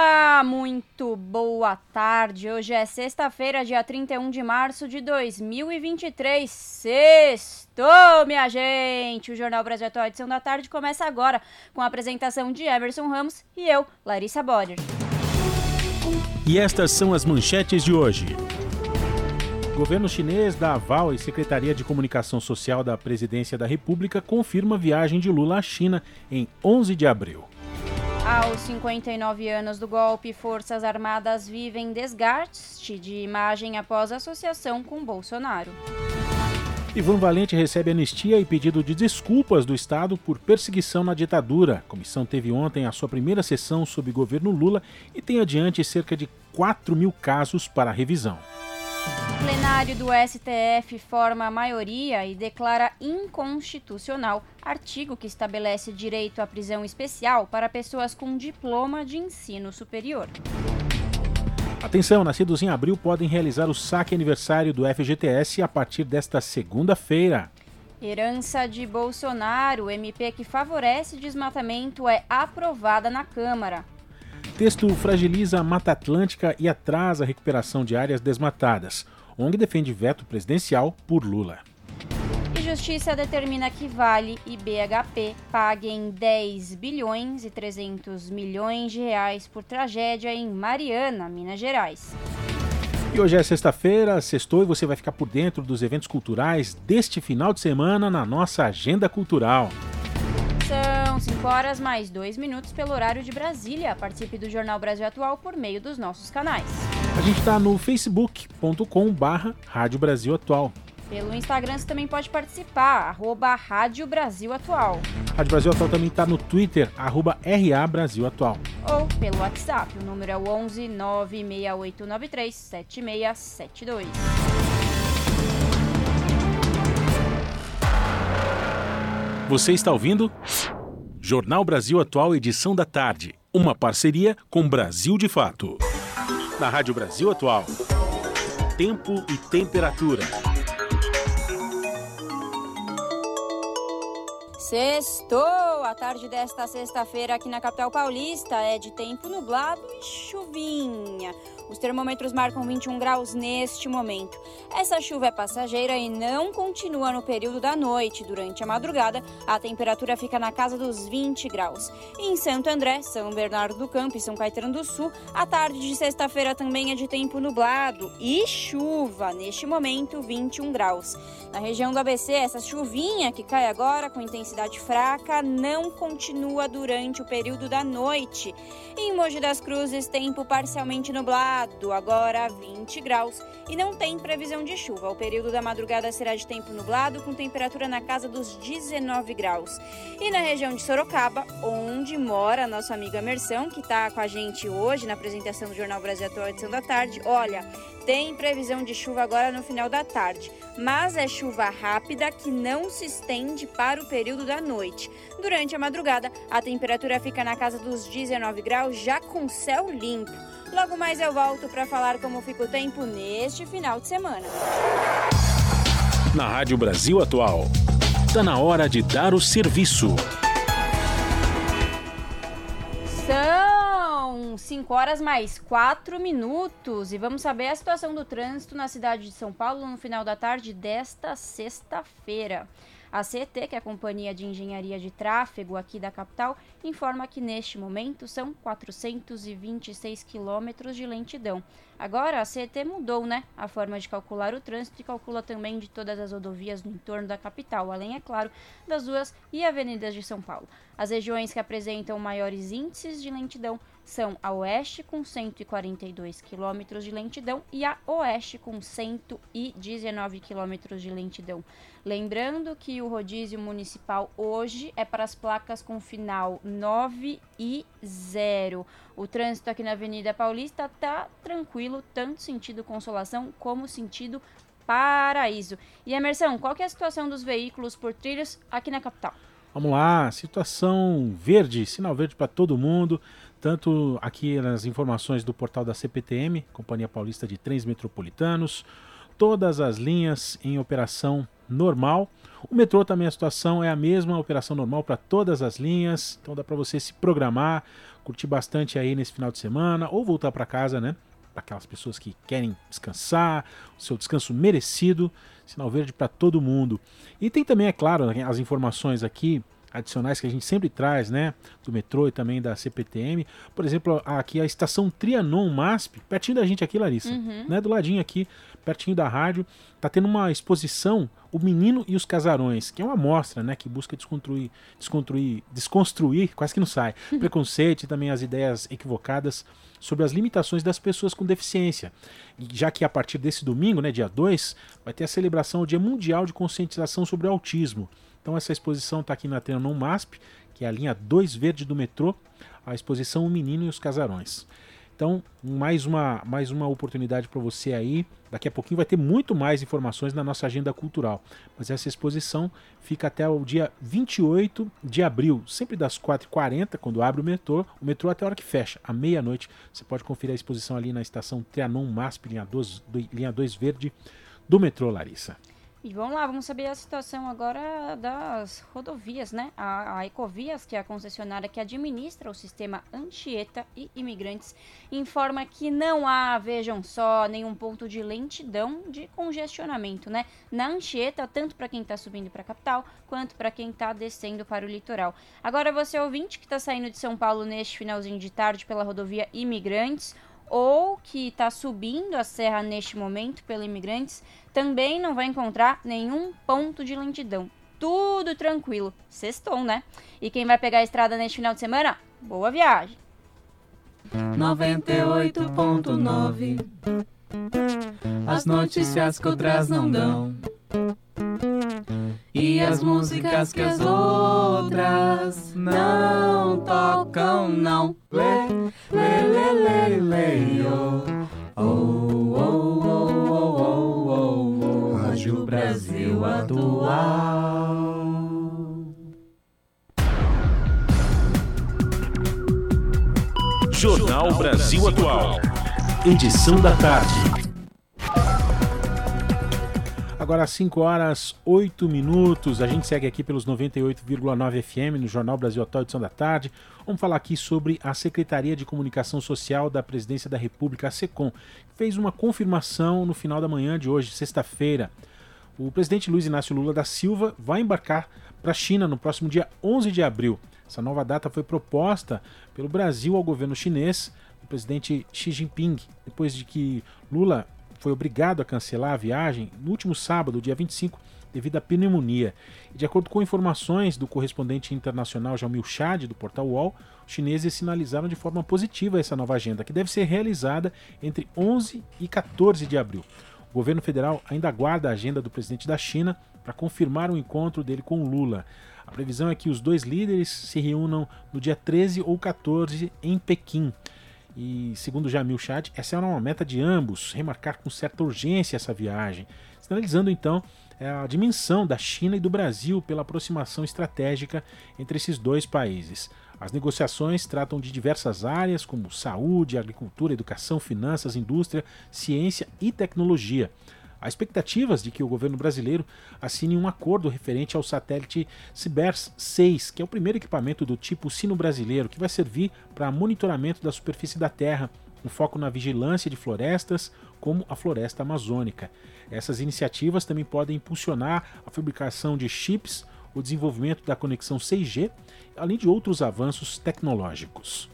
Olá, muito boa tarde. Hoje é sexta-feira, dia 31 de março de 2023. Sextou, minha gente! O Jornal Brasil Atual edição da tarde começa agora com a apresentação de Emerson Ramos e eu, Larissa Boder. E estas são as manchetes de hoje. Governo chinês da aval e Secretaria de Comunicação Social da Presidência da República confirma viagem de Lula à China em 11 de abril. Aos 59 anos do golpe, Forças Armadas vivem desgaste de imagem após associação com Bolsonaro. Ivan Valente recebe anistia e pedido de desculpas do Estado por perseguição na ditadura. A comissão teve ontem a sua primeira sessão sob governo Lula e tem adiante cerca de 4 mil casos para revisão. O plenário do STF forma a maioria e declara inconstitucional artigo que estabelece direito à prisão especial para pessoas com diploma de ensino superior. Atenção, nascidos em abril podem realizar o saque aniversário do FGTS a partir desta segunda-feira. Herança de Bolsonaro, MP que favorece desmatamento, é aprovada na Câmara. Texto fragiliza a Mata Atlântica e atrasa a recuperação de áreas desmatadas. ONG defende veto presidencial por Lula. E Justiça determina que Vale e BHP paguem 10 bilhões e 300 milhões de reais por tragédia em Mariana, Minas Gerais. E hoje é sexta-feira, sextou e você vai ficar por dentro dos eventos culturais deste final de semana na nossa agenda cultural. São 5 horas mais 2 minutos pelo horário de Brasília. Participe do Jornal Brasil Atual por meio dos nossos canais. A gente está no facebook.com barra Rádio Brasil Atual. Pelo Instagram você também pode participar, arroba Rádio Brasil Atual. Rádio Brasil Atual também está no Twitter, arroba RA Brasil Atual. Ou pelo WhatsApp, o número é o 11 96893 7672. Você está ouvindo? Jornal Brasil Atual, edição da tarde. Uma parceria com Brasil de Fato. Na Rádio Brasil Atual. Tempo e temperatura. Sextou! A tarde desta sexta-feira aqui na capital paulista é de tempo nublado e chuvinha. Os termômetros marcam 21 graus neste momento. Essa chuva é passageira e não continua no período da noite. Durante a madrugada, a temperatura fica na casa dos 20 graus. Em Santo André, São Bernardo do Campo e São Caetano do Sul, a tarde de sexta-feira também é de tempo nublado e chuva. Neste momento, 21 graus. Na região do ABC, essa chuvinha que cai agora com intensidade fraca não continua durante o período da noite. Em Mogi das Cruzes, tempo parcialmente nublado, agora 20 graus, e não tem previsão de chuva. O período da madrugada será de tempo nublado, com temperatura na casa dos 19 graus. E na região de Sorocaba, onde mora nosso amigo Emerson, que está com a gente hoje na apresentação do Jornal Brasil Atual edição da tarde, olha, tem previsão de chuva agora no final da tarde, mas é chuva rápida que não se estende para o período da noite. Durante a madrugada, a temperatura fica na casa dos 19 graus, já com céu limpo. Logo mais eu volto para falar como fica o tempo neste final de semana. Na Rádio Brasil Atual, está na hora de dar o serviço. São 5 horas mais 4 minutos e vamos saber a situação do trânsito na cidade de São Paulo no final da tarde desta sexta-feira. A CET, que é a Companhia de Engenharia de Tráfego aqui da capital, informa que neste momento são 426 quilômetros de lentidão. Agora a CET mudou, né? A forma de calcular o trânsito e calcula também de todas as rodovias no entorno da capital, além, é claro, das ruas e avenidas de São Paulo. As regiões que apresentam maiores índices de lentidão são a oeste com 142 quilômetros de lentidão e a oeste com 119 quilômetros de lentidão. Lembrando que o rodízio municipal hoje é para as placas com final 9 e 0. O trânsito aqui na Avenida Paulista está tranquilo, tanto sentido Consolação como sentido Paraíso. E Emerson, qual que é a situação dos veículos por trilhos aqui na capital? Vamos lá, situação verde, sinal verde para todo mundo, tanto aqui nas informações do portal da CPTM, Companhia Paulista de Trens Metropolitanos, todas as linhas em operação normal. O metrô também a situação é a mesma, operação normal para todas as linhas, então dá para você se programar, curtir bastante aí nesse final de semana ou voltar para casa, né? Para aquelas pessoas que querem descansar, o seu descanso merecido, sinal verde para todo mundo. E tem também, é claro, as informações aqui adicionais que a gente sempre traz, né, do metrô e também da CPTM. Por exemplo, aqui a estação Trianon MASP, pertinho da gente aqui, Larissa, uhum. né, do ladinho aqui, pertinho da rádio, tá tendo uma exposição O Menino e os Casarões, que é uma mostra, né, que busca desconstruir, desconstruir, desconstruir, quase que não sai, preconceito e também as ideias equivocadas sobre as limitações das pessoas com deficiência. Já que a partir desse domingo, né, dia 2, vai ter a celebração do Dia Mundial de Conscientização sobre o Autismo. Então essa exposição está aqui na Trianon MASP, que é a linha 2 verde do metrô, a exposição O Menino e os Casarões. Então, mais uma, mais uma oportunidade para você aí. Daqui a pouquinho vai ter muito mais informações na nossa agenda cultural. Mas essa exposição fica até o dia 28 de abril, sempre das 4h40, quando abre o metrô. O metrô até a hora que fecha, à meia-noite. Você pode conferir a exposição ali na estação Trianon MASP, linha 2, linha 2 verde do metrô, Larissa. E vamos lá, vamos saber a situação agora das rodovias, né? A, a Ecovias, que é a concessionária que administra o sistema Anchieta e imigrantes, informa que não há, vejam só, nenhum ponto de lentidão de congestionamento, né? Na Anchieta, tanto para quem está subindo para a capital, quanto para quem está descendo para o litoral. Agora, você ouvinte que está saindo de São Paulo neste finalzinho de tarde pela rodovia Imigrantes, ou que está subindo a serra neste momento pelo Imigrantes, também não vai encontrar nenhum ponto de lentidão. Tudo tranquilo. Sextou, né? E quem vai pegar a estrada neste final de semana? Boa viagem! 98.9 As notícias que outras não dão. E as músicas que as outras não tocam, não. Lê, lê, lê, lê, lê, oh, oh, oh, oh, oh, Brasil Atual. Jornal Brasil Atual. Edição da tarde. Agora às 5 horas 8 minutos. A gente segue aqui pelos 98,9 FM no Jornal Brasil Atual, edição da tarde. Vamos falar aqui sobre a Secretaria de Comunicação Social da Presidência da República, a SECOM, que fez uma confirmação no final da manhã de hoje, sexta-feira. O presidente Luiz Inácio Lula da Silva vai embarcar para a China no próximo dia 11 de abril. Essa nova data foi proposta pelo Brasil ao governo chinês, o presidente Xi Jinping, depois de que Lula foi obrigado a cancelar a viagem no último sábado, dia 25, devido à pneumonia. E de acordo com informações do correspondente internacional Jamil Chad, do portal UOL, os chineses sinalizaram de forma positiva essa nova agenda, que deve ser realizada entre 11 e 14 de abril. O governo federal ainda aguarda a agenda do presidente da China para confirmar o encontro dele com Lula. A previsão é que os dois líderes se reúnam no dia 13 ou 14 em Pequim. E segundo Jamil Chad, essa é uma meta de ambos, remarcar com certa urgência essa viagem, sinalizando então é, a dimensão da China e do Brasil pela aproximação estratégica entre esses dois países. As negociações tratam de diversas áreas como saúde, agricultura, educação, finanças, indústria, ciência e tecnologia. Há expectativas de que o governo brasileiro assine um acordo referente ao satélite Cibers 6, que é o primeiro equipamento do tipo sino brasileiro que vai servir para monitoramento da superfície da Terra, com foco na vigilância de florestas, como a floresta amazônica. Essas iniciativas também podem impulsionar a fabricação de chips, o desenvolvimento da conexão 6G, além de outros avanços tecnológicos.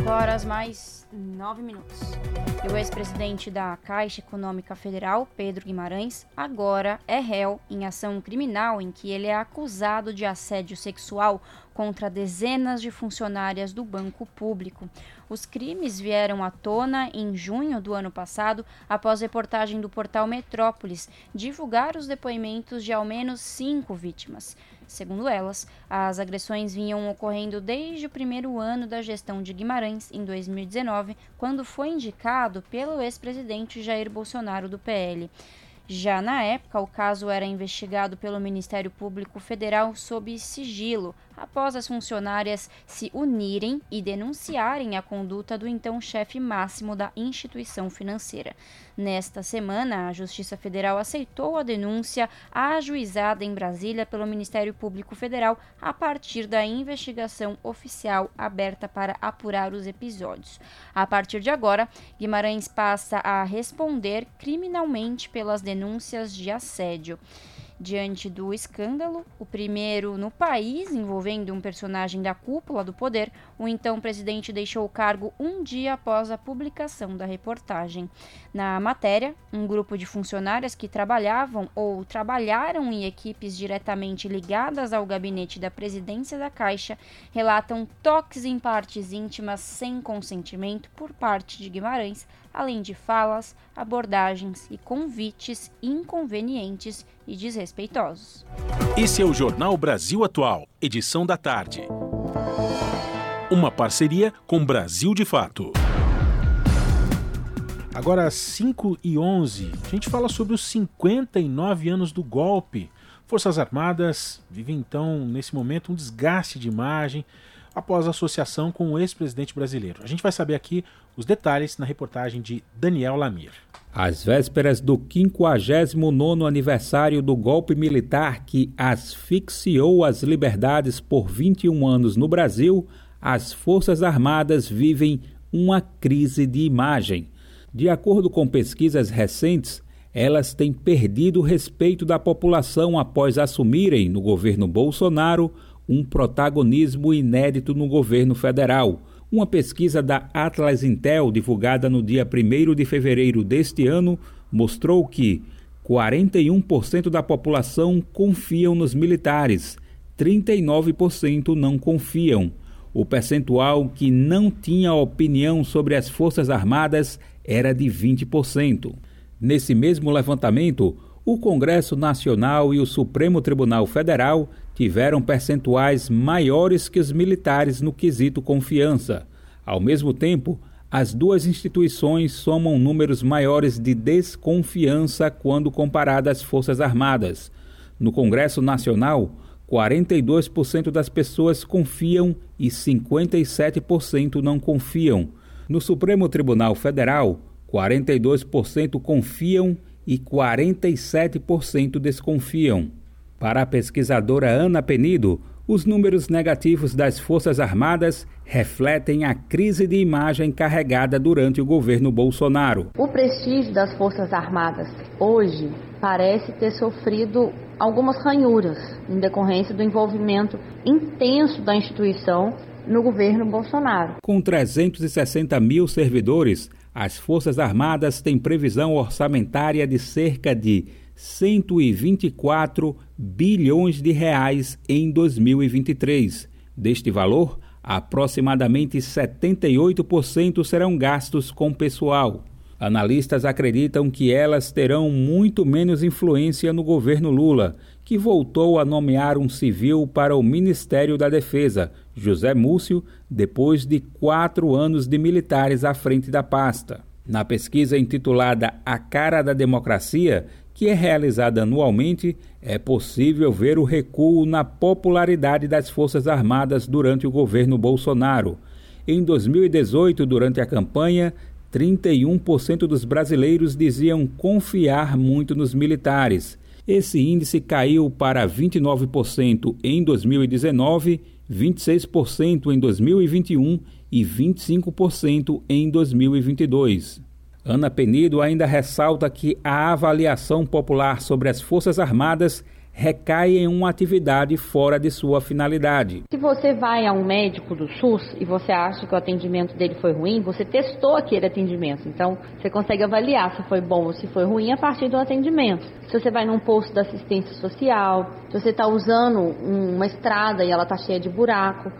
5 horas mais 9 minutos. E o ex-presidente da Caixa Econômica Federal, Pedro Guimarães, agora é réu em ação criminal em que ele é acusado de assédio sexual contra dezenas de funcionárias do banco público. Os crimes vieram à tona em junho do ano passado, após reportagem do portal Metrópolis divulgar os depoimentos de ao menos cinco vítimas. Segundo elas, as agressões vinham ocorrendo desde o primeiro ano da gestão de Guimarães, em 2019, quando foi indicado pelo ex-presidente Jair Bolsonaro do PL. Já na época, o caso era investigado pelo Ministério Público Federal sob sigilo, após as funcionárias se unirem e denunciarem a conduta do então chefe máximo da instituição financeira. Nesta semana, a Justiça Federal aceitou a denúncia ajuizada em Brasília pelo Ministério Público Federal a partir da investigação oficial aberta para apurar os episódios. A partir de agora, Guimarães passa a responder criminalmente pelas denúncias de assédio diante do escândalo, o primeiro no país envolvendo um personagem da cúpula do poder, o então presidente deixou o cargo um dia após a publicação da reportagem. Na matéria, um grupo de funcionárias que trabalhavam ou trabalharam em equipes diretamente ligadas ao gabinete da presidência da Caixa relatam toques em partes íntimas sem consentimento por parte de Guimarães além de falas, abordagens e convites inconvenientes e desrespeitosos. Esse é o Jornal Brasil Atual, edição da tarde. Uma parceria com Brasil de Fato. Agora, às 5 e 11, a gente fala sobre os 59 anos do golpe. Forças Armadas vivem então, nesse momento, um desgaste de imagem após a associação com o ex-presidente brasileiro. A gente vai saber aqui os detalhes na reportagem de Daniel Lamir. Às vésperas do 59º aniversário do golpe militar que asfixiou as liberdades por 21 anos no Brasil, as Forças Armadas vivem uma crise de imagem. De acordo com pesquisas recentes, elas têm perdido o respeito da população após assumirem, no governo Bolsonaro, um protagonismo inédito no governo federal. Uma pesquisa da Atlas Intel, divulgada no dia 1 de fevereiro deste ano, mostrou que 41% da população confiam nos militares, 39% não confiam. O percentual que não tinha opinião sobre as Forças Armadas era de 20%. Nesse mesmo levantamento, o Congresso Nacional e o Supremo Tribunal Federal tiveram percentuais maiores que os militares no quesito confiança. Ao mesmo tempo, as duas instituições somam números maiores de desconfiança quando comparadas às Forças Armadas. No Congresso Nacional, 42% das pessoas confiam e 57% não confiam. No Supremo Tribunal Federal, 42% confiam e 47% desconfiam. Para a pesquisadora Ana Penido, os números negativos das Forças Armadas refletem a crise de imagem carregada durante o governo Bolsonaro. O prestígio das Forças Armadas hoje parece ter sofrido algumas ranhuras em decorrência do envolvimento intenso da instituição no governo Bolsonaro. Com 360 mil servidores, as Forças Armadas têm previsão orçamentária de cerca de 124 bilhões de reais em 2023. Deste valor, aproximadamente 78% serão gastos com pessoal. Analistas acreditam que elas terão muito menos influência no governo Lula, que voltou a nomear um civil para o Ministério da Defesa, José Múcio, depois de quatro anos de militares à frente da pasta. Na pesquisa intitulada A Cara da Democracia, que é realizada anualmente, é possível ver o recuo na popularidade das Forças Armadas durante o governo Bolsonaro. Em 2018, durante a campanha, 31% dos brasileiros diziam confiar muito nos militares. Esse índice caiu para 29% em 2019, 26% em 2021 e 25% em 2022. Ana Penido ainda ressalta que a avaliação popular sobre as Forças Armadas recai em uma atividade fora de sua finalidade. Se você vai a um médico do SUS e você acha que o atendimento dele foi ruim, você testou aquele atendimento. Então, você consegue avaliar se foi bom ou se foi ruim a partir do atendimento. Se você vai num posto da assistência social, se você está usando uma estrada e ela está cheia de buraco.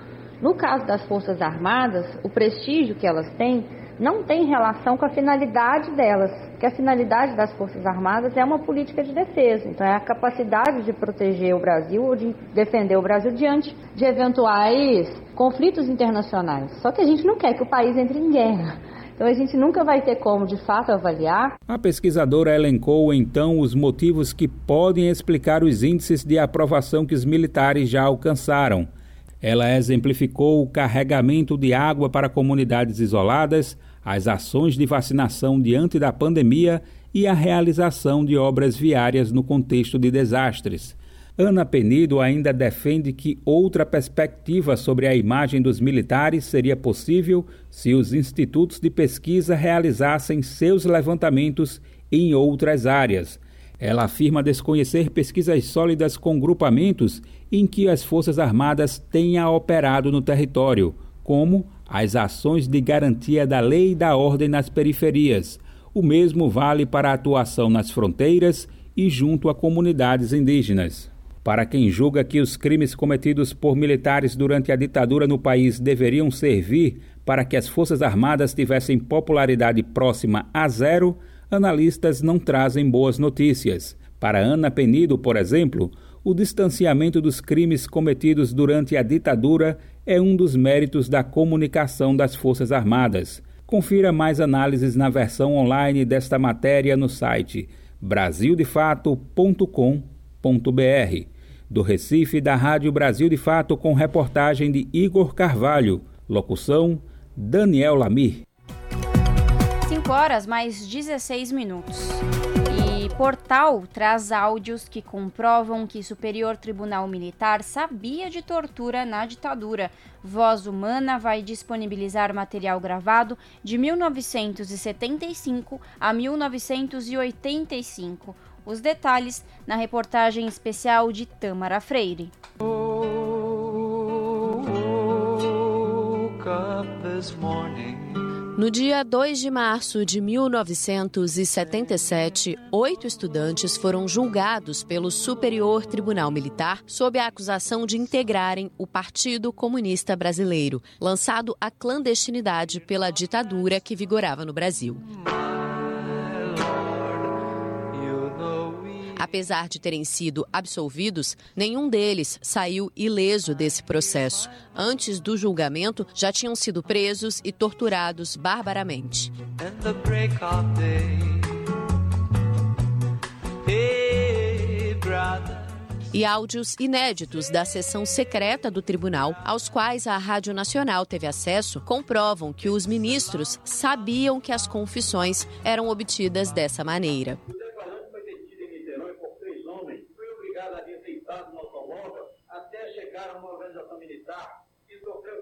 No caso das Forças Armadas, o prestígio que elas têm não tem relação com a finalidade delas, que a finalidade das Forças Armadas é uma política de defesa, então é a capacidade de proteger o Brasil ou de defender o Brasil diante de eventuais conflitos internacionais. Só que a gente não quer que o país entre em guerra. Então a gente nunca vai ter como de fato avaliar. A pesquisadora elencou então os motivos que podem explicar os índices de aprovação que os militares já alcançaram. Ela exemplificou o carregamento de água para comunidades isoladas, as ações de vacinação diante da pandemia e a realização de obras viárias no contexto de desastres. Ana Penido ainda defende que outra perspectiva sobre a imagem dos militares seria possível se os institutos de pesquisa realizassem seus levantamentos em outras áreas. Ela afirma desconhecer pesquisas sólidas com grupamentos em que as Forças Armadas tenham operado no território, como as ações de garantia da lei e da ordem nas periferias. O mesmo vale para a atuação nas fronteiras e junto a comunidades indígenas. Para quem julga que os crimes cometidos por militares durante a ditadura no país deveriam servir para que as Forças Armadas tivessem popularidade próxima a zero, analistas não trazem boas notícias. Para Ana Penido, por exemplo, o distanciamento dos crimes cometidos durante a ditadura é um dos méritos da comunicação das Forças Armadas. Confira mais análises na versão online desta matéria no site brasildefato.com.br. Do Recife, da Rádio Brasil de Fato, com reportagem de Igor Carvalho. Locução: Daniel Lamir. 5 horas mais 16 minutos. Portal traz áudios que comprovam que Superior Tribunal Militar sabia de tortura na ditadura. Voz Humana vai disponibilizar material gravado de 1975 a 1985. Os detalhes na reportagem especial de Tamara Freire. Oh, no dia 2 de março de 1977, oito estudantes foram julgados pelo Superior Tribunal Militar sob a acusação de integrarem o Partido Comunista Brasileiro, lançado à clandestinidade pela ditadura que vigorava no Brasil. Apesar de terem sido absolvidos, nenhum deles saiu ileso desse processo. Antes do julgamento, já tinham sido presos e torturados barbaramente. e áudios inéditos da sessão secreta do tribunal, aos quais a Rádio Nacional teve acesso, comprovam que os ministros sabiam que as confissões eram obtidas dessa maneira.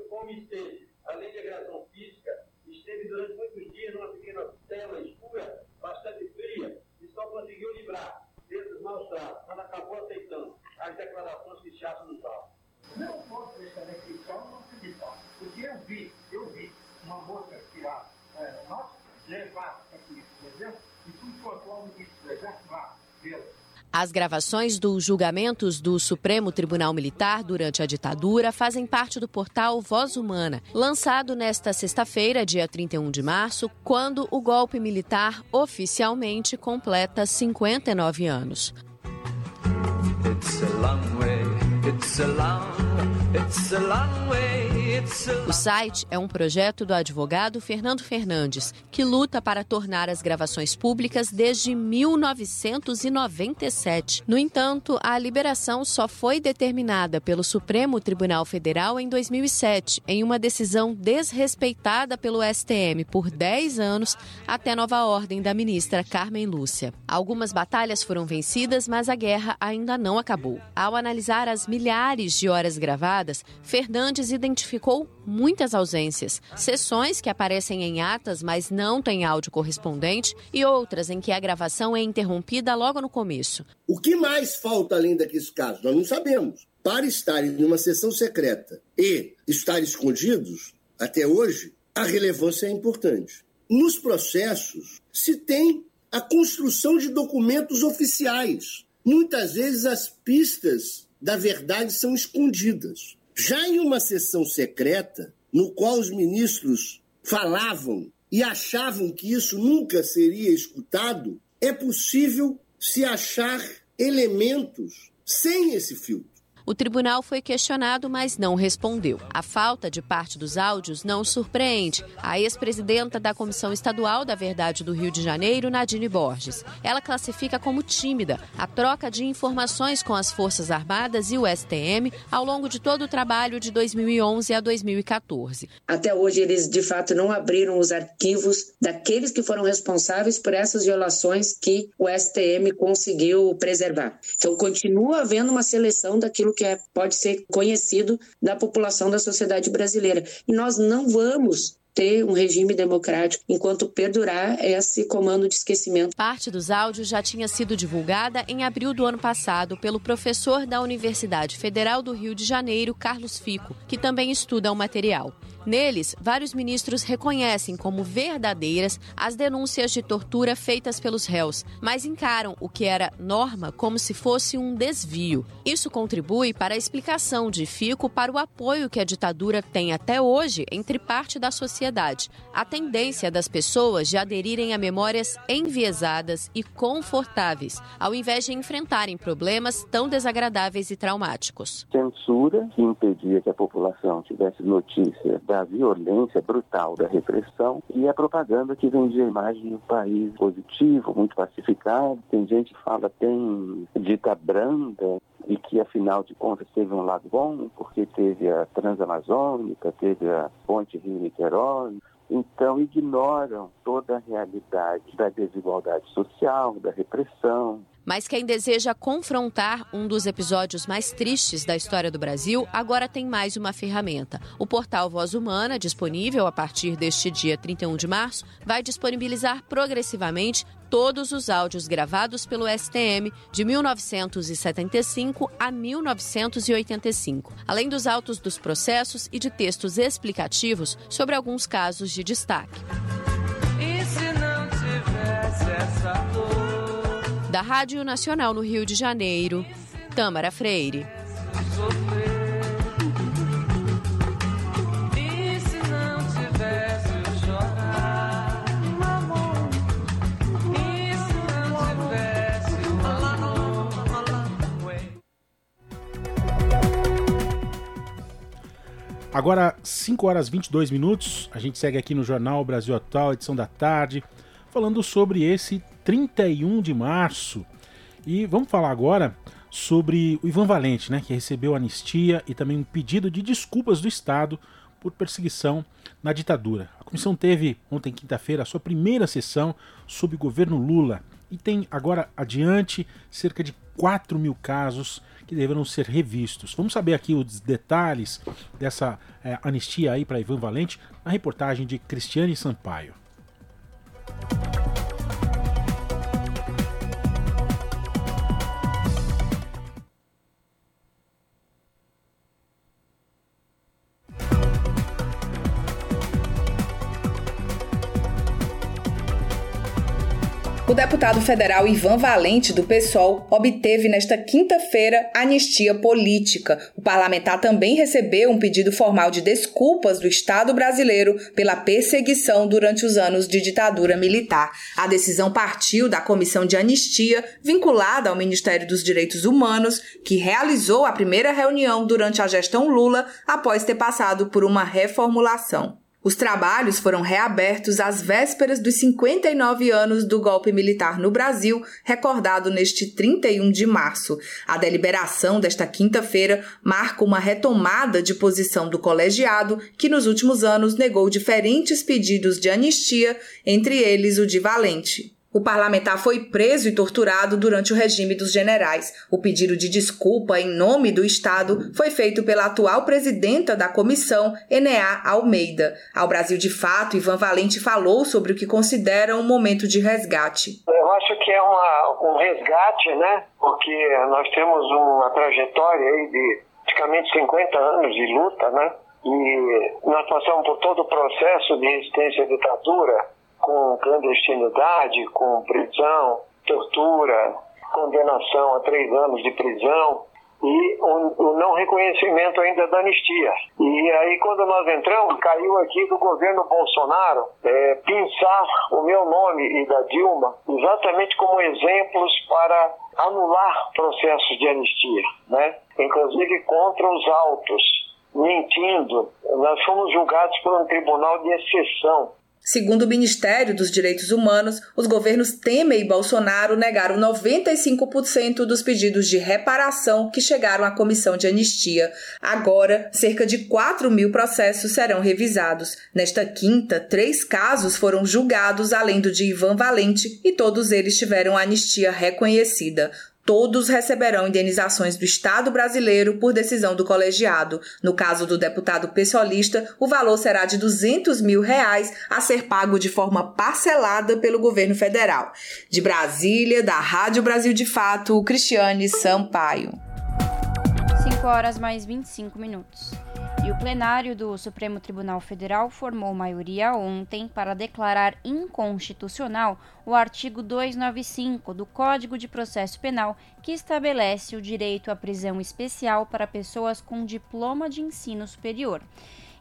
Como esteve, além de agressão física, esteve durante muitos dias numa pequena cela escura, bastante fria, e só conseguiu livrar desses maus tratos, mas acabou aceitando as declarações que Chato nos dava. Não posso deixar de acreditar ou não acreditar, porque eu vi, eu vi uma moça tirar é, nós, levar para a polícia do exército, e fui controlar o ministro do exército lá, vê-la. As gravações dos julgamentos do Supremo Tribunal Militar durante a ditadura fazem parte do portal Voz Humana, lançado nesta sexta-feira, dia 31 de março, quando o golpe militar oficialmente completa 59 anos. It's a long way, it's a long, O site é um projeto do advogado Fernando Fernandes, que luta para tornar as gravações públicas desde 1997. No entanto, a liberação só foi determinada pelo Supremo Tribunal Federal em 2007, em uma decisão desrespeitada pelo STM por 10 anos até nova ordem da ministra Carmen Lúcia. Algumas batalhas foram vencidas, mas a guerra ainda não acabou. Ao analisar as milhares de horas gravadas, Fernandes identificou muitas ausências. Sessões que aparecem em atas, mas não têm áudio correspondente, e outras em que a gravação é interrompida logo no começo. O que mais falta além daqueles casos? Nós não sabemos. Para estarem numa sessão secreta e estar escondidos, até hoje, a relevância é importante. Nos processos, se tem a construção de documentos oficiais. Muitas vezes as pistas da verdade são escondidas. Já em uma sessão secreta, no qual os ministros falavam e achavam que isso nunca seria escutado, é possível se achar elementos sem esse filtro. O tribunal foi questionado, mas não respondeu. A falta de parte dos áudios não surpreende a ex-presidenta da Comissão Estadual da Verdade do Rio de Janeiro, Nadine Borges. Ela classifica como tímida a troca de informações com as Forças Armadas e o STM ao longo de todo o trabalho de 2011 a 2014. Até hoje, eles de fato não abriram os arquivos daqueles que foram responsáveis por essas violações que o STM conseguiu preservar. Então, continua havendo uma seleção daquilo que é, pode ser conhecido da população da sociedade brasileira. E nós não vamos ter um regime democrático enquanto perdurar esse comando de esquecimento. Parte dos áudios já tinha sido divulgada em abril do ano passado pelo professor da Universidade Federal do Rio de Janeiro, Carlos Fico, que também estuda o material. Neles, vários ministros reconhecem como verdadeiras as denúncias de tortura feitas pelos réus, mas encaram o que era norma como se fosse um desvio. Isso contribui para a explicação de Fico para o apoio que a ditadura tem até hoje entre parte da sociedade. A tendência das pessoas de aderirem a memórias enviesadas e confortáveis, ao invés de enfrentarem problemas tão desagradáveis e traumáticos. Censura que impedia que a população tivesse notícia da violência brutal da repressão e a propaganda que vendia a imagem de um país positivo, muito pacificado. Tem gente que fala tem dita branda e que afinal de contas teve um lado bom, porque teve a Transamazônica, teve a Ponte Rio-Niterói, então ignoram toda a realidade da desigualdade social, da repressão, mas quem deseja confrontar um dos episódios mais tristes da história do Brasil agora tem mais uma ferramenta. O portal Voz Humana, disponível a partir deste dia 31 de março, vai disponibilizar progressivamente todos os áudios gravados pelo STM de 1975 a 1985, além dos autos dos processos e de textos explicativos sobre alguns casos de destaque. E se não tivesse essa dor? Da Rádio Nacional no Rio de Janeiro, Tâmara Freire. Agora, 5 horas e 22 minutos, a gente segue aqui no Jornal Brasil Atual, edição da tarde, falando sobre esse 31 de março. E vamos falar agora sobre o Ivan Valente, né, que recebeu anistia e também um pedido de desculpas do Estado por perseguição na ditadura. A comissão teve ontem, quinta-feira, a sua primeira sessão sob o governo Lula e tem agora adiante cerca de 4 mil casos que deverão ser revistos. Vamos saber aqui os detalhes dessa é, anistia aí para Ivan Valente na reportagem de Cristiane Sampaio. Deputado federal Ivan Valente, do PSOL, obteve nesta quinta-feira anistia política. O parlamentar também recebeu um pedido formal de desculpas do Estado brasileiro pela perseguição durante os anos de ditadura militar. A decisão partiu da comissão de anistia, vinculada ao Ministério dos Direitos Humanos, que realizou a primeira reunião durante a gestão Lula após ter passado por uma reformulação. Os trabalhos foram reabertos às vésperas dos 59 anos do golpe militar no Brasil, recordado neste 31 de março. A deliberação desta quinta-feira marca uma retomada de posição do colegiado, que nos últimos anos negou diferentes pedidos de anistia, entre eles o de Valente. O parlamentar foi preso e torturado durante o regime dos generais. O pedido de desculpa em nome do Estado foi feito pela atual presidenta da comissão, Enea Almeida. Ao Brasil de Fato, Ivan Valente falou sobre o que considera um momento de resgate. Eu acho que é uma, um resgate, né? Porque nós temos uma trajetória aí de praticamente 50 anos de luta, né? E nós passamos por todo o processo de resistência à ditadura com clandestinidade, com prisão, tortura, condenação a três anos de prisão e o, não reconhecimento ainda da anistia. E aí, quando nós entramos, caiu aqui do governo Bolsonaro é, pensar o meu nome e da Dilma exatamente como exemplos para anular processos de anistia, né? inclusive contra os autos, mentindo. Nós fomos julgados por um tribunal de exceção Segundo o Ministério dos Direitos Humanos, os governos Temer e Bolsonaro negaram 95% dos pedidos de reparação que chegaram à comissão de anistia. Agora, cerca de 4 mil processos serão revisados. Nesta quinta, três casos foram julgados, além do de Ivan Valente, e todos eles tiveram anistia reconhecida todos receberão indenizações do Estado brasileiro por decisão do colegiado. No caso do deputado pessoalista, o valor será de 200 mil reais a ser pago de forma parcelada pelo governo federal. De Brasília, da Rádio Brasil de Fato, Cristiane Sampaio. 5 horas mais 25 minutos. E o plenário do Supremo Tribunal Federal formou maioria ontem para declarar inconstitucional o artigo 295 do Código de Processo Penal, que estabelece o direito à prisão especial para pessoas com diploma de ensino superior.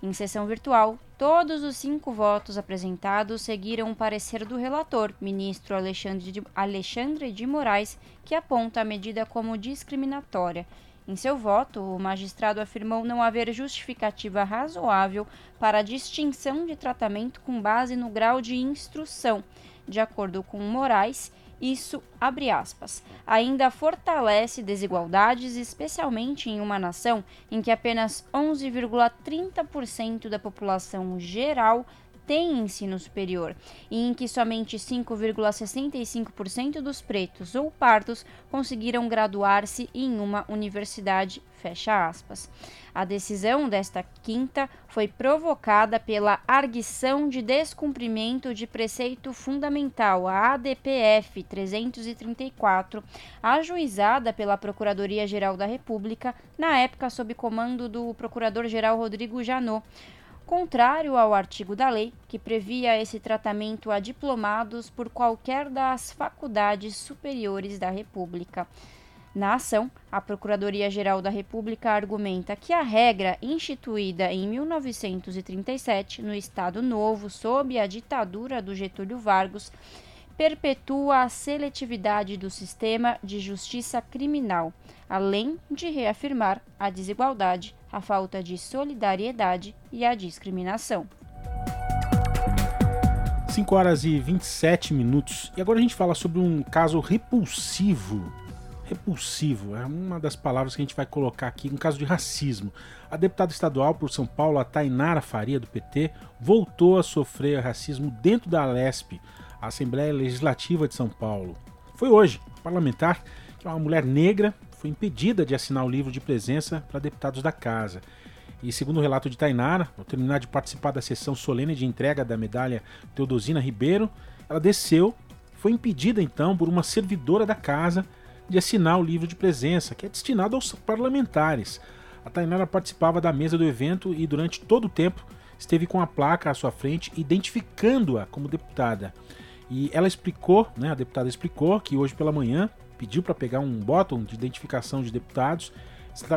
Em sessão virtual, todos os cinco votos apresentados seguiram o parecer do relator, ministro Alexandre de, Alexandre de Moraes, que aponta a medida como discriminatória em seu voto, o magistrado afirmou não haver justificativa razoável para a distinção de tratamento com base no grau de instrução. De acordo com Moraes, isso, abre aspas, ainda fortalece desigualdades, especialmente em uma nação em que apenas 11,30% da população geral tem ensino superior e em que somente 5,65% dos pretos ou pardos conseguiram graduar-se em uma universidade. Fecha aspas. A decisão desta quinta foi provocada pela arguição de descumprimento de preceito fundamental, a ADPF 334, ajuizada pela Procuradoria-Geral da República, na época sob comando do Procurador-Geral Rodrigo Janot contrário ao artigo da lei que previa esse tratamento a diplomados por qualquer das faculdades superiores da República. Na ação, a Procuradoria-Geral da República argumenta que a regra instituída em 1937 no Estado Novo, sob a ditadura do Getúlio Vargas, perpetua a seletividade do sistema de justiça criminal, além de reafirmar a desigualdade a falta de solidariedade e a discriminação. 5 horas e 27 minutos. E agora a gente fala sobre um caso repulsivo. Repulsivo é uma das palavras que a gente vai colocar aqui, um caso de racismo. A deputada estadual por São Paulo, a Tainara Faria, do PT, voltou a sofrer racismo dentro da Alesp, a Assembleia Legislativa de São Paulo. Foi hoje, parlamentar, que é uma mulher negra, foi impedida de assinar o livro de presença para deputados da casa. E segundo o relato de Tainara, ao terminar de participar da sessão solene de entrega da medalha Teodosina Ribeiro, ela desceu, foi impedida então por uma servidora da casa de assinar o livro de presença, que é destinado aos parlamentares. A Tainara participava da mesa do evento e durante todo o tempo esteve com a placa à sua frente, identificando-a como deputada. E ela explicou, né, a deputada explicou que hoje pela manhã pediu para pegar um botão de identificação de deputados,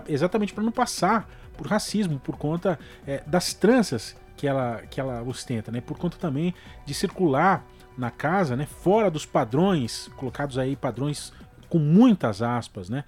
exatamente para não passar por racismo, por conta é, das tranças que ela, que ela ostenta, né? por conta também de circular na casa né, fora dos padrões, colocados aí padrões com muitas aspas, né?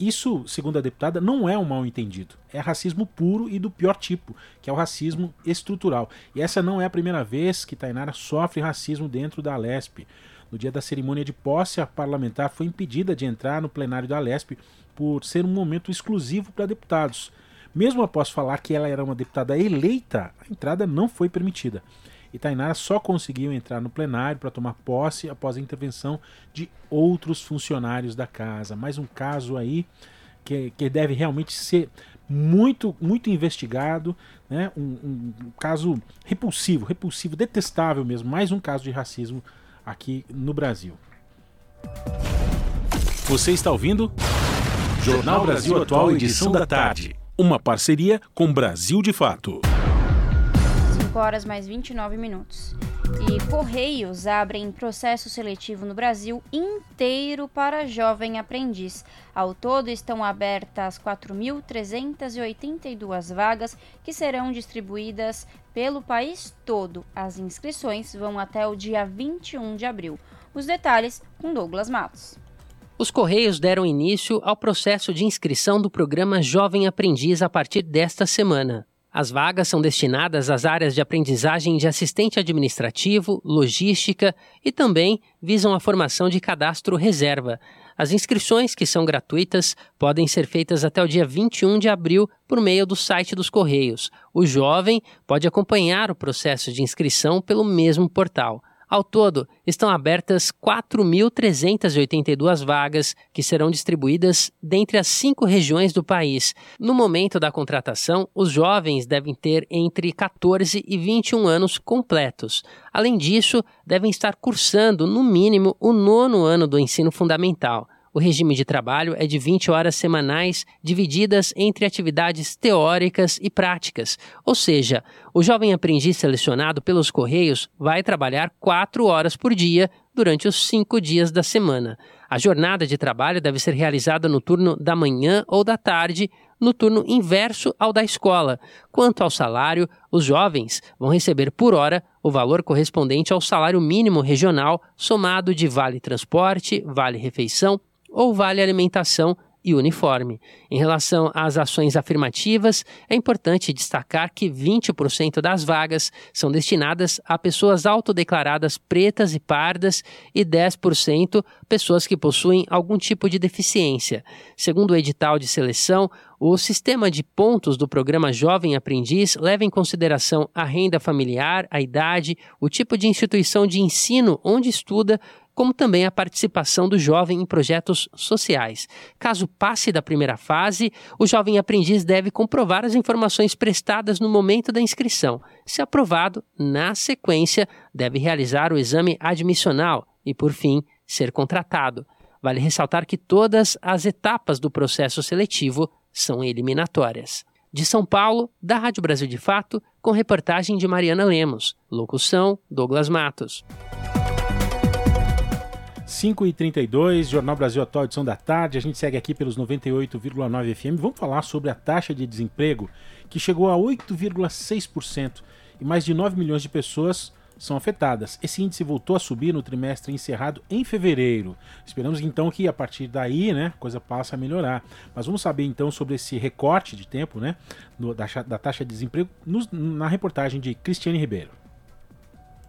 Isso, segundo a deputada, não é um mal entendido. É racismo puro e do pior tipo, que é o racismo estrutural. E essa não é a primeira vez que Tainara sofre racismo dentro da Lesp. No dia da cerimônia de posse, a parlamentar foi impedida de entrar no plenário da Lesp por ser um momento exclusivo para deputados. Mesmo após falar que ela era uma deputada eleita, a entrada não foi permitida. e Tainara só conseguiu entrar no plenário para tomar posse após a intervenção de outros funcionários da casa. Mais um caso aí que, que deve realmente ser muito, muito investigado, né? Um, um, um, caso repulsivo, repulsivo, detestável mesmo, mais um caso de racismo aqui no Brasil. Você está ouvindo? Jornal Brasil Atual, edição da tarde. Uma parceria com Brasil de Fato. 5 horas mais 29 minutos. E Correios abrem processo seletivo no Brasil inteiro para jovem aprendiz. Ao todo estão abertas 4.382 vagas que serão distribuídas pelo país todo. As inscrições vão até o dia 21 de abril. Os detalhes com Douglas Matos. Os Correios deram início ao processo de inscrição do programa Jovem Aprendiz a partir desta semana. As vagas são destinadas às áreas de aprendizagem de assistente administrativo, logística e também visam a formação de cadastro reserva. As inscrições, que são gratuitas, podem ser feitas até o dia 21 de abril por meio do site dos Correios. O jovem pode acompanhar o processo de inscrição pelo mesmo portal. Ao todo, estão abertas 4.382 vagas, que serão distribuídas dentre as cinco regiões do país. No momento da contratação, os jovens devem ter entre 14 e 21 anos completos. Além disso, devem estar cursando, no mínimo, o nono ano do ensino fundamental. O regime de trabalho é de 20 horas semanais, divididas entre atividades teóricas e práticas. Ou seja, o jovem aprendiz selecionado pelos Correios vai trabalhar 4 horas por dia durante os cinco dias da semana. A jornada de trabalho deve ser realizada no turno da manhã ou da tarde, no turno inverso ao da escola. Quanto ao salário, os jovens vão receber por hora o valor correspondente ao salário mínimo regional, somado de vale transporte, vale refeição ou vale alimentação e uniforme. Em relação às ações afirmativas, é importante destacar que 20% das vagas são destinadas a pessoas autodeclaradas pretas e pardas e 10% pessoas que possuem algum tipo de deficiência. Segundo o edital de seleção, o sistema de pontos do programa Jovem Aprendiz leva em consideração a renda familiar, a idade, o tipo de instituição de ensino onde estuda como também a participação do jovem em projetos sociais. Caso passe da primeira fase, o jovem aprendiz deve comprovar as informações prestadas no momento da inscrição. Se aprovado, na sequência, deve realizar o exame admissional e, por fim, ser contratado. Vale ressaltar que todas as etapas do processo seletivo são eliminatórias. De São Paulo, da Rádio Brasil de Fato, com reportagem de Mariana Lemos. Locução: Douglas Matos. 5h32, Jornal Brasil Atual, edição da tarde. A gente segue aqui pelos 98,9 FM. Vamos falar sobre a taxa de desemprego que chegou a 8,6% e mais de 9 milhões de pessoas são afetadas. Esse índice voltou a subir no trimestre encerrado em fevereiro. Esperamos então que a partir daí, né, a coisa passe a melhorar. Mas vamos saber então sobre esse recorte de tempo, né, no, da, da, taxa de desemprego na reportagem de Cristiane Ribeiro.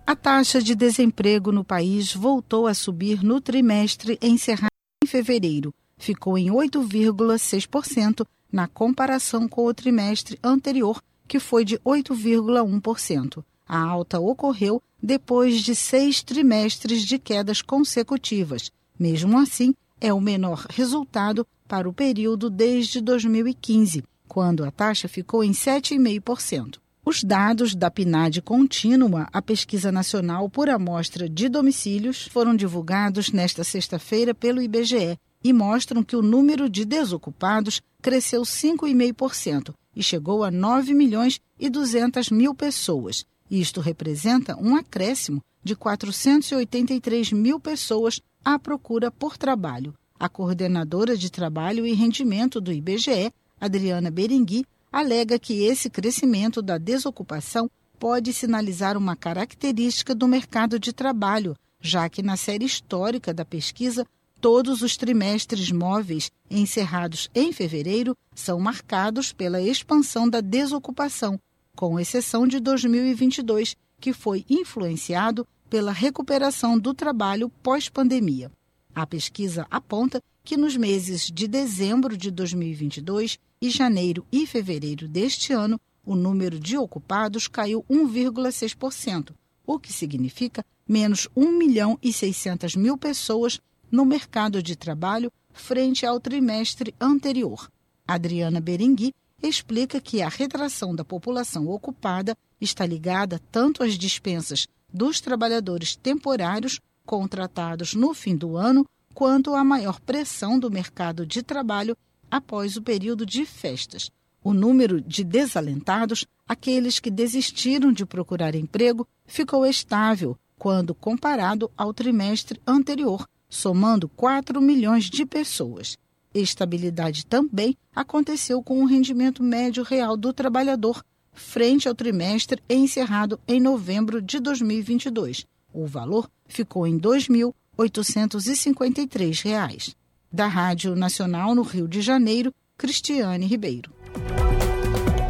A taxa de desemprego no país voltou a subir no trimestre encerrado em fevereiro. Ficou em 8,6% na comparação com o trimestre anterior, que foi de 8,1%. A alta ocorreu depois de seis trimestres de quedas consecutivas. Mesmo assim, é o menor resultado para o período desde 2015, quando a taxa ficou em 7,5%. Os dados da PNAD contínua, a pesquisa nacional por amostra de domicílios, foram divulgados nesta sexta-feira pelo IBGE e mostram que o número de desocupados cresceu 5,5% e chegou a 9 milhões e 200 mil pessoas. Isto representa um acréscimo de 483 mil pessoas à procura por trabalho. A coordenadora de trabalho e rendimento do IBGE, Adriana Berengui, alega que esse crescimento da desocupação pode sinalizar uma característica do mercado de trabalho, já que na série histórica da pesquisa, todos os trimestres móveis encerrados em fevereiro são marcados pela expansão da desocupação, com exceção de 2022, que foi influenciado pela recuperação do trabalho pós-pandemia. A pesquisa aponta que nos meses de dezembro de 2022 e janeiro e fevereiro deste ano, o número de ocupados caiu 1,6%, o que significa menos 1 milhão e 600 mil pessoas no mercado de trabalho frente ao trimestre anterior. Adriana Berengui explica que a retração da população ocupada está ligada tanto às dispensas dos trabalhadores temporários contratados no fim do ano, quanto à maior pressão do mercado de trabalho após o período de festas. O número de desalentados, aqueles que desistiram de procurar emprego, ficou estável quando comparado ao trimestre anterior, somando 4 milhões de pessoas. Estabilidade também aconteceu com o rendimento médio real do trabalhador frente ao trimestre encerrado em novembro de 2022. O valor ficou em R$ 2.853. Da Rádio Nacional no Rio de Janeiro, Cristiane Ribeiro.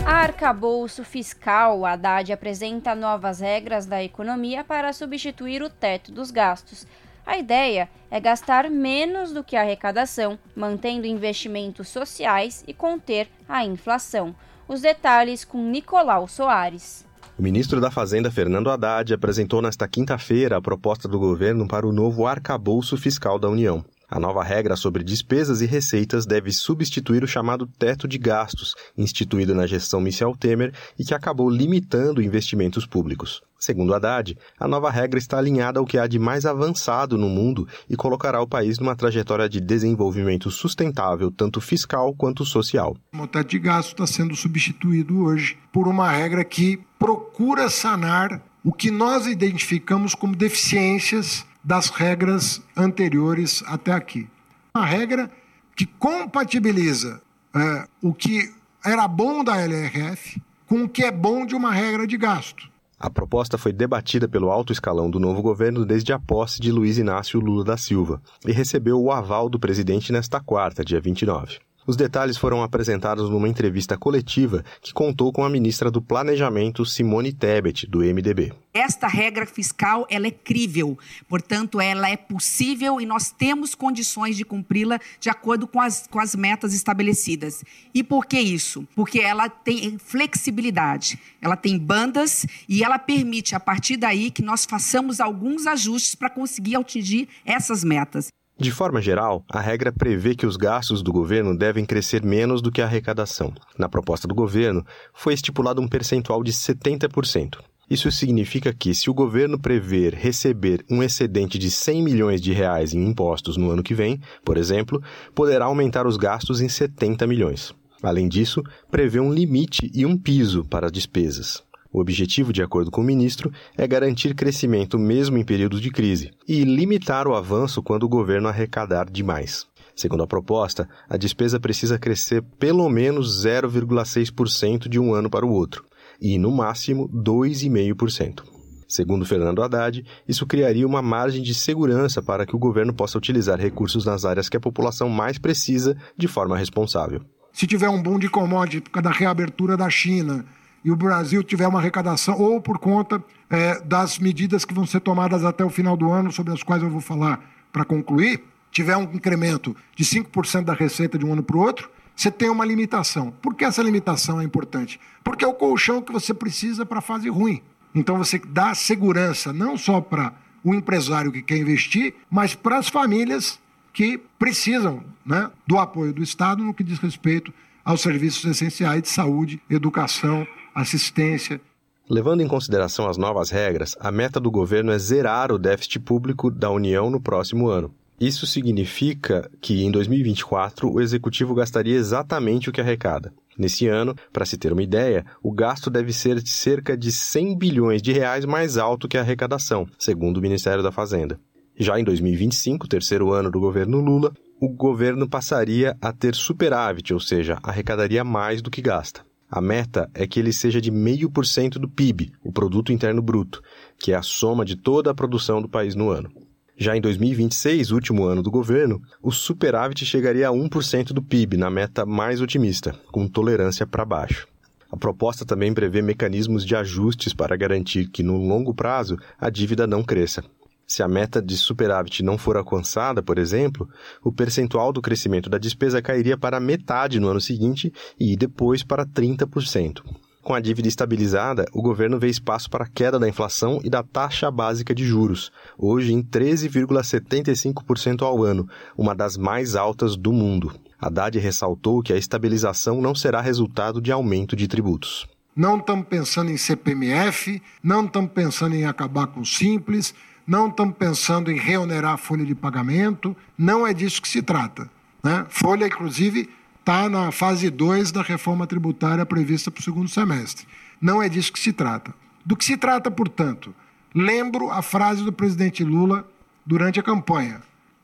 Arcabouço fiscal, Haddad apresenta novas regras da economia para substituir o teto dos gastos. A ideia é gastar menos do que a arrecadação, mantendo investimentos sociais e conter a inflação. Os detalhes com Nicolau Soares. O ministro da Fazenda, Fernando Haddad, apresentou nesta quinta-feira a proposta do governo para o novo arcabouço fiscal da União. A nova regra sobre despesas e receitas deve substituir o chamado teto de gastos, instituído na gestão Michel Temer e que acabou limitando investimentos públicos. Segundo Haddad, a nova regra está alinhada ao que há de mais avançado no mundo e colocará o país numa trajetória de desenvolvimento sustentável, tanto fiscal quanto social. O teto de gastos está sendo substituído hoje por uma regra que procura sanar o que nós identificamos como deficiências das regras anteriores até aqui. Uma regra que compatibiliza é, o que era bom da LRF com o que é bom de uma regra de gasto. A proposta foi debatida pelo alto escalão do novo governo desde a posse de Luiz Inácio Lula da Silva e recebeu o aval do presidente nesta quarta, dia 29. Os detalhes foram apresentados numa entrevista coletiva que contou com a ministra do Planejamento, Simone Tebet, do MDB. Esta regra fiscal ela é crível, portanto, ela é possível e nós temos condições de cumpri-la de acordo com as, com as metas estabelecidas. E por que isso? Porque ela tem flexibilidade, ela tem bandas e ela permite, a partir daí, que nós façamos alguns ajustes para conseguir atingir essas metas. De forma geral, a regra prevê que os gastos do governo devem crescer menos do que a arrecadação. Na proposta do governo, foi estipulado um percentual de 70%. Isso significa que, se o governo prever receber um excedente de 100 milhões de reais em impostos no ano que vem, por exemplo, poderá aumentar os gastos em 70 milhões. Além disso, prevê um limite e um piso para as despesas. O objetivo, de acordo com o ministro, é garantir crescimento mesmo em períodos de crise e limitar o avanço quando o governo arrecadar demais. Segundo a proposta, a despesa precisa crescer pelo menos 0,6% de um ano para o outro e, no máximo, 2,5%. Segundo Fernando Haddad, isso criaria uma margem de segurança para que o governo possa utilizar recursos nas áreas que a população mais precisa de forma responsável. Se tiver um boom de commodity por causa da reabertura da China, e o Brasil tiver uma arrecadação, ou por conta é, das medidas que vão ser tomadas até o final do ano, sobre as quais eu vou falar para concluir, tiver um incremento de 5% da receita de um ano para o outro, você tem uma limitação. Por que essa limitação é importante? Porque é o colchão que você precisa para a fase ruim. Então você dá segurança não só para o empresário que quer investir, mas para as famílias que precisam né, do apoio do Estado no que diz respeito aos serviços essenciais de saúde, educação, assistência. Levando em consideração as novas regras, a meta do governo é zerar o déficit público da União no próximo ano. Isso significa que, em 2024, o executivo gastaria exatamente o que arrecada. Nesse ano, para se ter uma ideia, o gasto deve ser de cerca de 100 bilhões de reais mais alto que a arrecadação, segundo o Ministério da Fazenda. Já em 2025, terceiro ano do governo Lula, o governo passaria a ter superávit, ou seja, arrecadaria mais do que gasta. A meta é que ele seja de 0,5% do PIB, o Produto Interno Bruto, que é a soma de toda a produção do país no ano. Já em 2026, último ano do governo, o superávit chegaria a 1% do PIB, na meta mais otimista, com tolerância para baixo. A proposta também prevê mecanismos de ajustes para garantir que, no longo prazo, a dívida não cresça. Se a meta de superávit não for alcançada, por exemplo, o percentual do crescimento da despesa cairia para metade no ano seguinte e depois para 30%. Com a dívida estabilizada, o governo vê espaço para a queda da inflação e da taxa básica de juros, hoje em 13,75% ao ano, uma das mais altas do mundo. Haddad ressaltou que a estabilização não será resultado de aumento de tributos. Não estamos pensando em CPMF, não estamos pensando em acabar com o Simples, não estamos pensando em reonerar a folha de pagamento, não é disso que se trata. Né? Folha, inclusive, está na fase 2 da reforma tributária prevista para o segundo semestre. Não é disso que se trata. Do que se trata, portanto, lembro a frase do presidente Lula durante a campanha: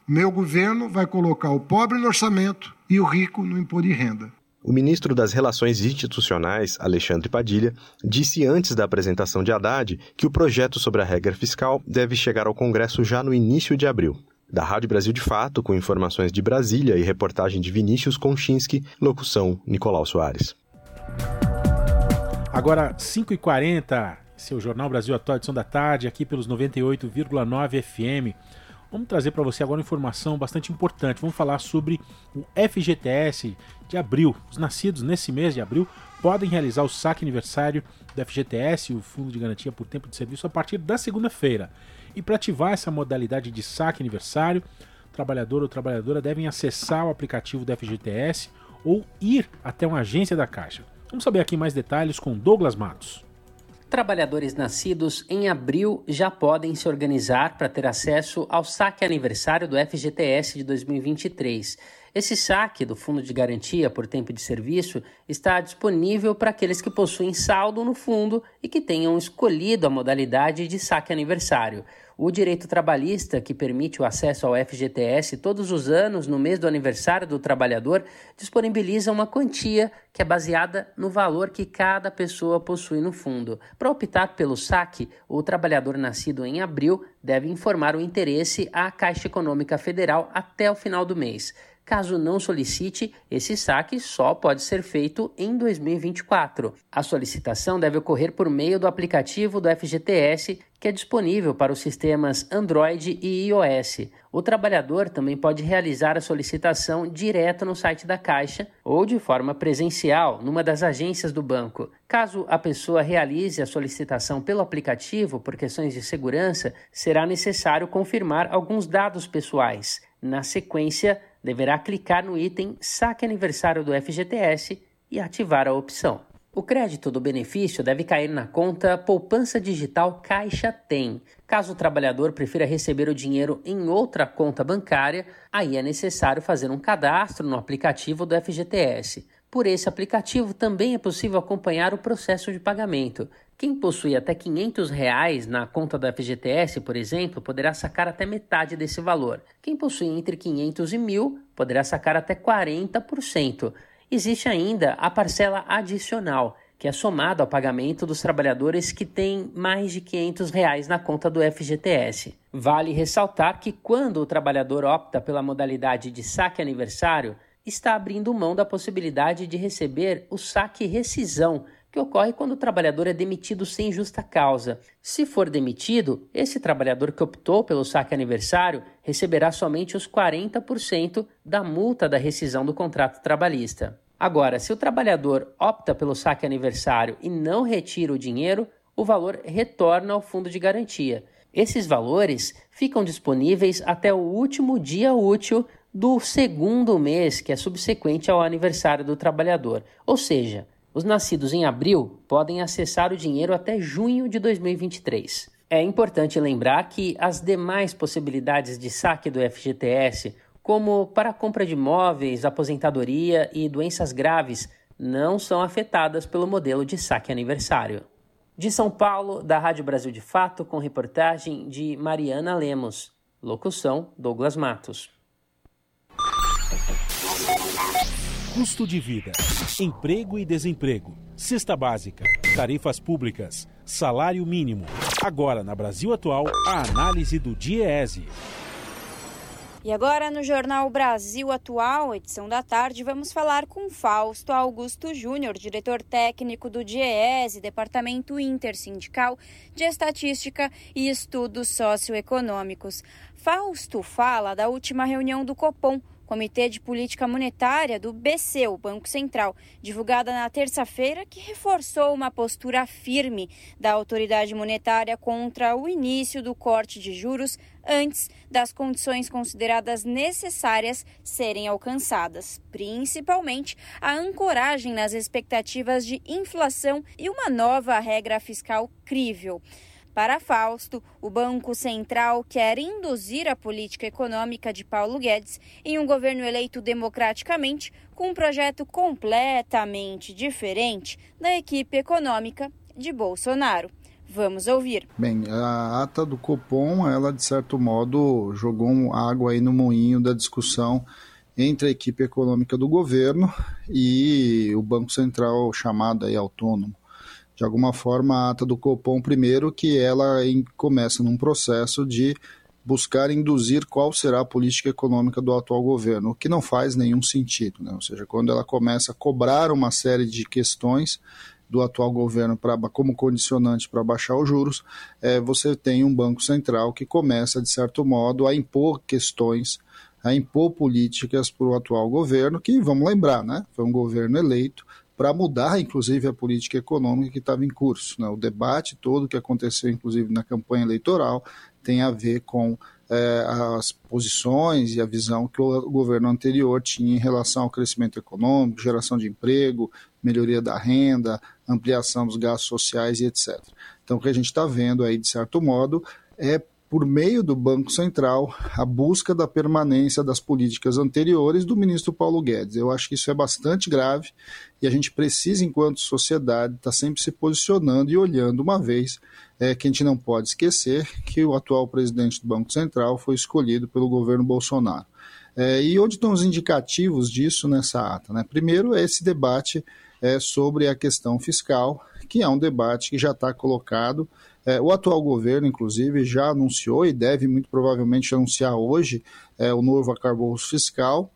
meu governo vai colocar o pobre no orçamento e o rico no imposto de renda. O ministro das Relações Institucionais, Alexandre Padilha, disse antes da apresentação de Haddad que o projeto sobre a regra fiscal deve chegar ao Congresso já no início de abril. Da Rádio Brasil de Fato, com informações de Brasília e reportagem de Vinícius Konchinski, locução Nicolau Soares. Agora, 5h40, seu Jornal Brasil Atual, edição da tarde, aqui pelos 98,9 FM. Vamos trazer para você agora uma informação bastante importante. Vamos falar sobre o FGTS de abril. Os nascidos nesse mês de abril podem realizar o saque aniversário do FGTS, o Fundo de Garantia por Tempo de Serviço, a partir da segunda-feira. E para ativar essa modalidade de saque aniversário, o trabalhador ou trabalhadora devem acessar o aplicativo do FGTS ou ir até uma agência da Caixa. Vamos saber aqui mais detalhes com Douglas Matos. Trabalhadores nascidos em abril já podem se organizar para ter acesso ao saque aniversário do FGTS de 2023. Esse saque do Fundo de Garantia por Tempo de Serviço está disponível para aqueles que possuem saldo no fundo e que tenham escolhido a modalidade de saque aniversário. O direito trabalhista, que permite o acesso ao FGTS todos os anos no mês do aniversário do trabalhador, disponibiliza uma quantia que é baseada no valor que cada pessoa possui no fundo. Para optar pelo saque, o trabalhador nascido em abril deve informar o interesse à Caixa Econômica Federal até o final do mês. Caso não solicite, esse saque só pode ser feito em 2024. A solicitação deve ocorrer por meio do aplicativo do FGTS, que é disponível para os sistemas Android e iOS. O trabalhador também pode realizar a solicitação direto no site da Caixa ou de forma presencial numa das agências do banco. Caso a pessoa realize a solicitação pelo aplicativo por questões de segurança, será necessário confirmar alguns dados pessoais. Na sequência, deverá clicar no item Saque Aniversário do FGTS e ativar a opção. O crédito do benefício deve cair na conta Poupança Digital Caixa Tem. Caso o trabalhador prefira receber o dinheiro em outra conta bancária, aí é necessário fazer um cadastro no aplicativo do FGTS. Por esse aplicativo também é possível acompanhar o processo de pagamento. Quem possui até 500 reais na conta da FGTS, por exemplo, poderá sacar até metade desse valor. Quem possui entre 500 e 1.000 poderá sacar até 40%. Existe ainda a parcela adicional, que é somada ao pagamento dos trabalhadores que têm mais de 500 reais na conta do FGTS. Vale ressaltar que quando o trabalhador opta pela modalidade de saque aniversário, está abrindo mão da possibilidade de receber o saque rescisão, que ocorre quando o trabalhador é demitido sem justa causa. Se for demitido, esse trabalhador que optou pelo saque aniversário receberá somente os 40% da multa da rescisão do contrato trabalhista. Agora, se o trabalhador opta pelo saque aniversário e não retira o dinheiro, o valor retorna ao fundo de garantia. Esses valores ficam disponíveis até o último dia útil do segundo mês, que é subsequente ao aniversário do trabalhador. Ou seja, os nascidos em abril podem acessar o dinheiro até junho de 2023. É importante lembrar que as demais possibilidades de saque do FGTS, como para compra de imóveis, aposentadoria e doenças graves, não são afetadas pelo modelo de saque aniversário. De São Paulo, da Rádio Brasil de Fato, com reportagem de Mariana Lemos. Locução: Douglas Matos. Custo de vida, emprego e desemprego, cesta básica, tarifas públicas, salário mínimo. Agora, na Brasil Atual, a análise do DIEESE. E agora, no Jornal Brasil Atual, edição da tarde, vamos falar com Fausto Augusto Júnior, diretor técnico do DIEESE, Departamento Intersindical de Estatística e Estudos Socioeconômicos. Fausto fala da última reunião do Copom Comitê de Política Monetária do BC, o Banco Central, divulgada na terça-feira, que reforçou uma postura firme da autoridade monetária contra o início do corte de juros antes das condições consideradas necessárias serem alcançadas, principalmente a ancoragem nas expectativas de inflação e uma nova regra fiscal crível. Para Fausto, o Banco Central quer induzir a política econômica de Paulo Guedes em um governo eleito democraticamente com um projeto completamente diferente da equipe econômica de Bolsonaro. Vamos ouvir. Bem, a ata do Copom, ela de certo modo jogou água aí no moinho da discussão entre a equipe econômica do governo e o Banco Central chamado aí autônomo. De alguma forma, a ata do Copom, primeiro, que ela em, começa num processo de buscar induzir qual será a política econômica do atual governo, o que não faz nenhum sentido. Né? Ou seja, quando ela começa a cobrar uma série de questões do atual governo pra, como condicionante para baixar os juros, é, você tem um Banco Central que começa, de certo modo, a impor questões, a impor políticas para o atual governo, que, vamos lembrar, né, foi um governo eleito para mudar, inclusive, a política econômica que estava em curso. Né? O debate todo que aconteceu, inclusive, na campanha eleitoral, tem a ver com é, as posições e a visão que o governo anterior tinha em relação ao crescimento econômico, geração de emprego, melhoria da renda, ampliação dos gastos sociais e etc. Então, o que a gente está vendo aí, de certo modo, é por meio do Banco Central, a busca da permanência das políticas anteriores do ministro Paulo Guedes. Eu acho que isso é bastante grave e a gente precisa, enquanto sociedade, estar tá sempre se posicionando e olhando uma vez é, que a gente não pode esquecer que o atual presidente do Banco Central foi escolhido pelo governo Bolsonaro. É, e onde estão os indicativos disso nessa ata? Né? Primeiro, esse debate é, sobre a questão fiscal, que é um debate que já está colocado. É, o atual governo, inclusive, já anunciou e deve muito provavelmente anunciar hoje é, o novo arcabouço fiscal,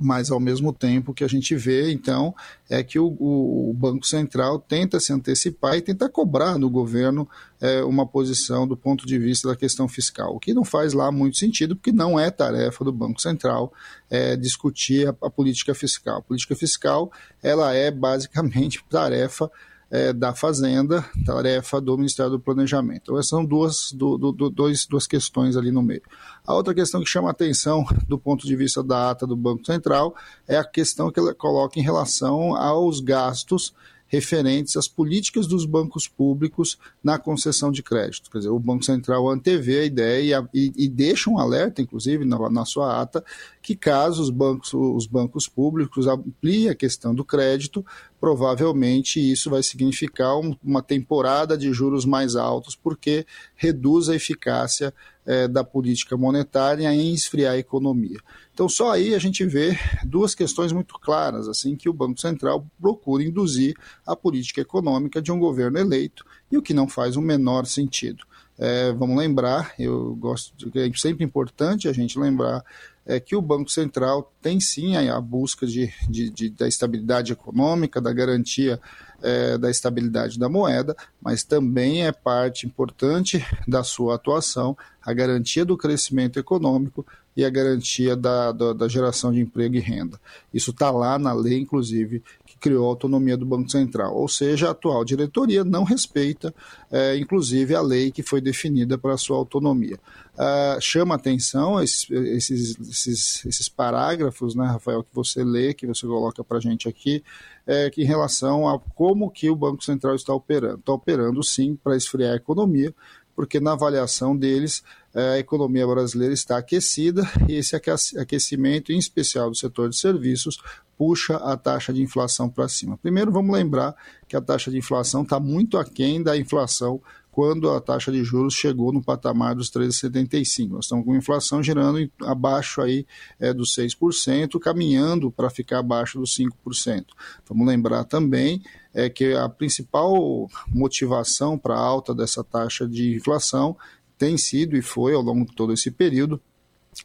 mas ao mesmo tempo que a gente vê, então, é que o, o, Banco Central tenta se antecipar e tenta cobrar do governo é, uma posição do ponto de vista da questão fiscal, o que não faz lá muito sentido, porque não é tarefa do Banco Central é, discutir a, a política fiscal. A política fiscal ela é basicamente tarefa é, da Fazenda, tarefa do Ministério do Planejamento. Então, essas são duas, do, do, dois, duas questões ali no meio. A outra questão que chama atenção do ponto de vista da ata do Banco Central é a questão que ela coloca em relação aos gastos referentes às políticas dos bancos públicos na concessão de crédito. Quer dizer, o Banco Central antevê a ideia e, e deixa um alerta, inclusive, na, na, sua ata, que caso os bancos, os bancos públicos ampliem a questão do crédito, provavelmente isso vai significar um, uma temporada de juros mais altos, porque reduz a eficácia é, da política monetária em esfriar a economia. Então, só aí a gente vê duas questões muito claras, assim, que o Banco Central procura induzir a política econômica de um governo eleito, e o que não faz o menor sentido. É, vamos lembrar, eu gosto de, é sempre importante a gente lembrar é que o Banco Central tem sim a, busca de, de, de, da estabilidade econômica, da garantia é, da estabilidade da moeda, mas também é parte importante da sua atuação a garantia do crescimento econômico e a garantia da, da, da geração de emprego e renda. Isso está lá na lei, inclusive, criou a autonomia do Banco Central. Ou seja, a atual diretoria não respeita, é, inclusive, a lei que foi definida para a sua autonomia. Uh, chama atenção esses, esses, esses, esses, parágrafos, né, Rafael, que você lê, que você coloca para a gente aqui, é, que em relação a como que o Banco Central está operando. Está operando, sim, para esfriar a economia, porque na avaliação deles a economia brasileira está aquecida e esse aquecimento, em especial do setor de serviços, puxa a taxa de inflação para cima. Primeiro, vamos lembrar que a taxa de inflação está muito aquém da inflação quando a taxa de juros chegou no patamar dos 13,75. Nós estamos com inflação girando abaixo aí é, dos 6%, caminhando para ficar abaixo dos 5%. Vamos lembrar também é, que a principal motivação para a alta dessa taxa de inflação tem sido e foi ao longo de todo esse período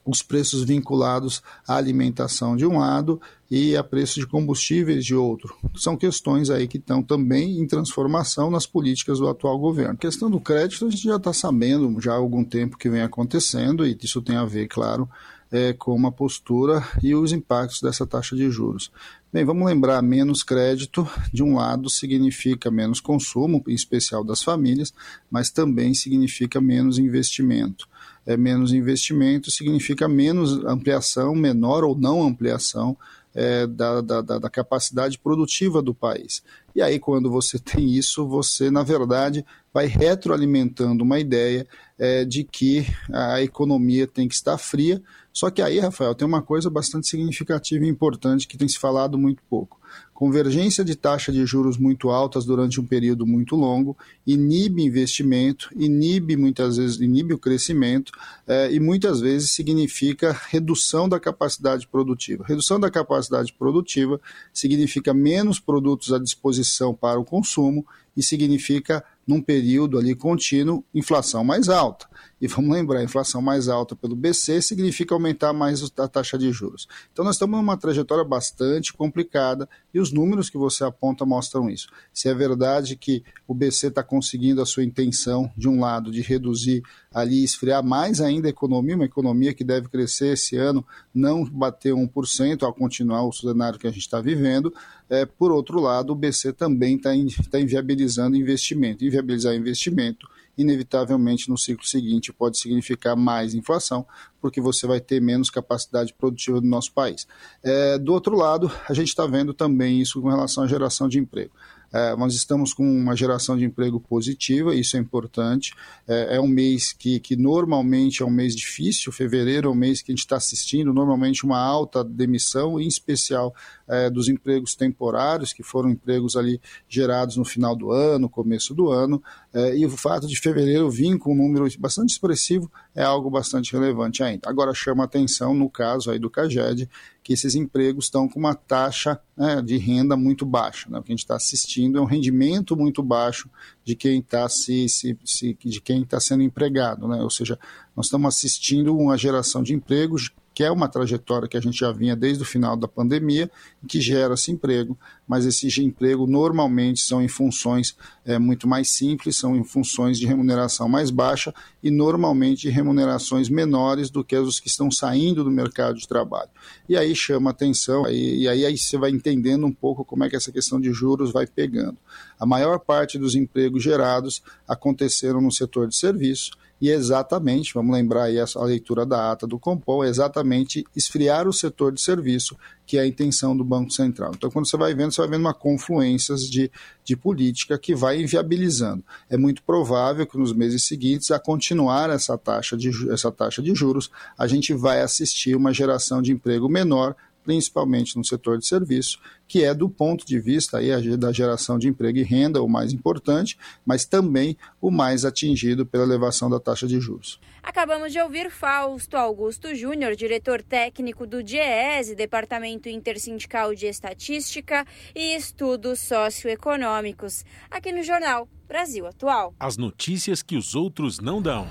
os preços vinculados à alimentação de um lado e a preço de combustíveis de outro. São questões aí que estão também em transformação nas políticas do atual governo. A questão do crédito a gente já está sabendo já há algum tempo que vem acontecendo e isso tem a ver, claro, é, com uma postura e os impactos dessa taxa de juros. Bem, vamos lembrar, menos crédito, de um lado, significa menos consumo, em especial das famílias, mas também significa menos investimento é, menos investimento significa menos ampliação, menor ou não ampliação é, da, da, da, capacidade produtiva do país. E aí, quando você tem isso, você, na verdade, vai retroalimentando uma ideia é, de que a economia tem que estar fria. Só que aí, Rafael, tem uma coisa bastante significativa e importante que tem se falado muito pouco. Convergência de taxa de juros muito altas durante um período muito longo inibe investimento, inibe muitas vezes inibe o crescimento eh, e muitas vezes significa redução da capacidade produtiva. Redução da capacidade produtiva significa menos produtos à disposição para o consumo e significa num período ali contínuo inflação mais alta. E vamos lembrar, inflação mais alta pelo BC significa aumentar mais a taxa de juros. Então nós estamos numa trajetória bastante complicada e os números que você aponta mostram isso. Se é verdade que o BC está conseguindo a sua intenção, de um lado, de reduzir ali, esfriar mais ainda a economia, uma economia que deve crescer esse ano, não bater 1% ao continuar o cenário que a gente está vivendo, é, por outro lado, o BC também está tá inviabilizando investimento. Inviabilizar investimento inevitavelmente no ciclo seguinte pode significar mais inflação, porque você vai ter menos capacidade produtiva do nosso país. É, do outro lado, a gente está vendo também isso com relação à geração de emprego. É, nós estamos com uma geração de emprego positiva, isso é importante. É, é, um mês que, que normalmente é um mês difícil, fevereiro é um mês que a gente está assistindo normalmente uma alta demissão, em especial é, dos empregos temporários, que foram empregos ali gerados no final do ano, começo do ano, é, e o fato de fevereiro vir com um número bastante expressivo é algo bastante relevante ainda. Agora chama atenção, no caso aí do CAGED, que esses empregos estão com uma taxa né, de renda muito baixa. Né? O que a gente está assistindo é um rendimento muito baixo de quem está se, se, se, de quem está sendo empregado. Né? Ou seja, nós estamos assistindo uma geração de empregos que é uma trajetória que a gente já vinha desde o final da pandemia, que gera-se emprego, mas esses emprego normalmente são em funções é, muito mais simples, são em funções de remuneração mais baixa e normalmente de remunerações menores do que os que estão saindo do mercado de trabalho. E aí chama atenção, e, e aí, aí você vai entendendo um pouco como é que essa questão de juros vai pegando. A maior parte dos empregos gerados aconteceram no setor de serviço, e exatamente, vamos lembrar aí a leitura da ata do Compol, é exatamente esfriar o setor de serviço, que é a intenção do Banco Central. Então, quando você vai vendo, você vai vendo uma confluência de, de política que vai inviabilizando. É muito provável que nos meses seguintes, a continuar essa taxa de, essa taxa de juros, a gente vai assistir uma geração de emprego menor, principalmente no setor de serviço, que é do ponto de vista aí, da geração de emprego e renda o mais importante, mas também o mais atingido pela elevação da taxa de juros. Acabamos de ouvir Fausto Augusto Júnior, diretor técnico do DIEESE, Departamento Intersindical de Estatística e Estudos Socioeconômicos, aqui no Jornal Brasil Atual. As notícias que os outros não dão.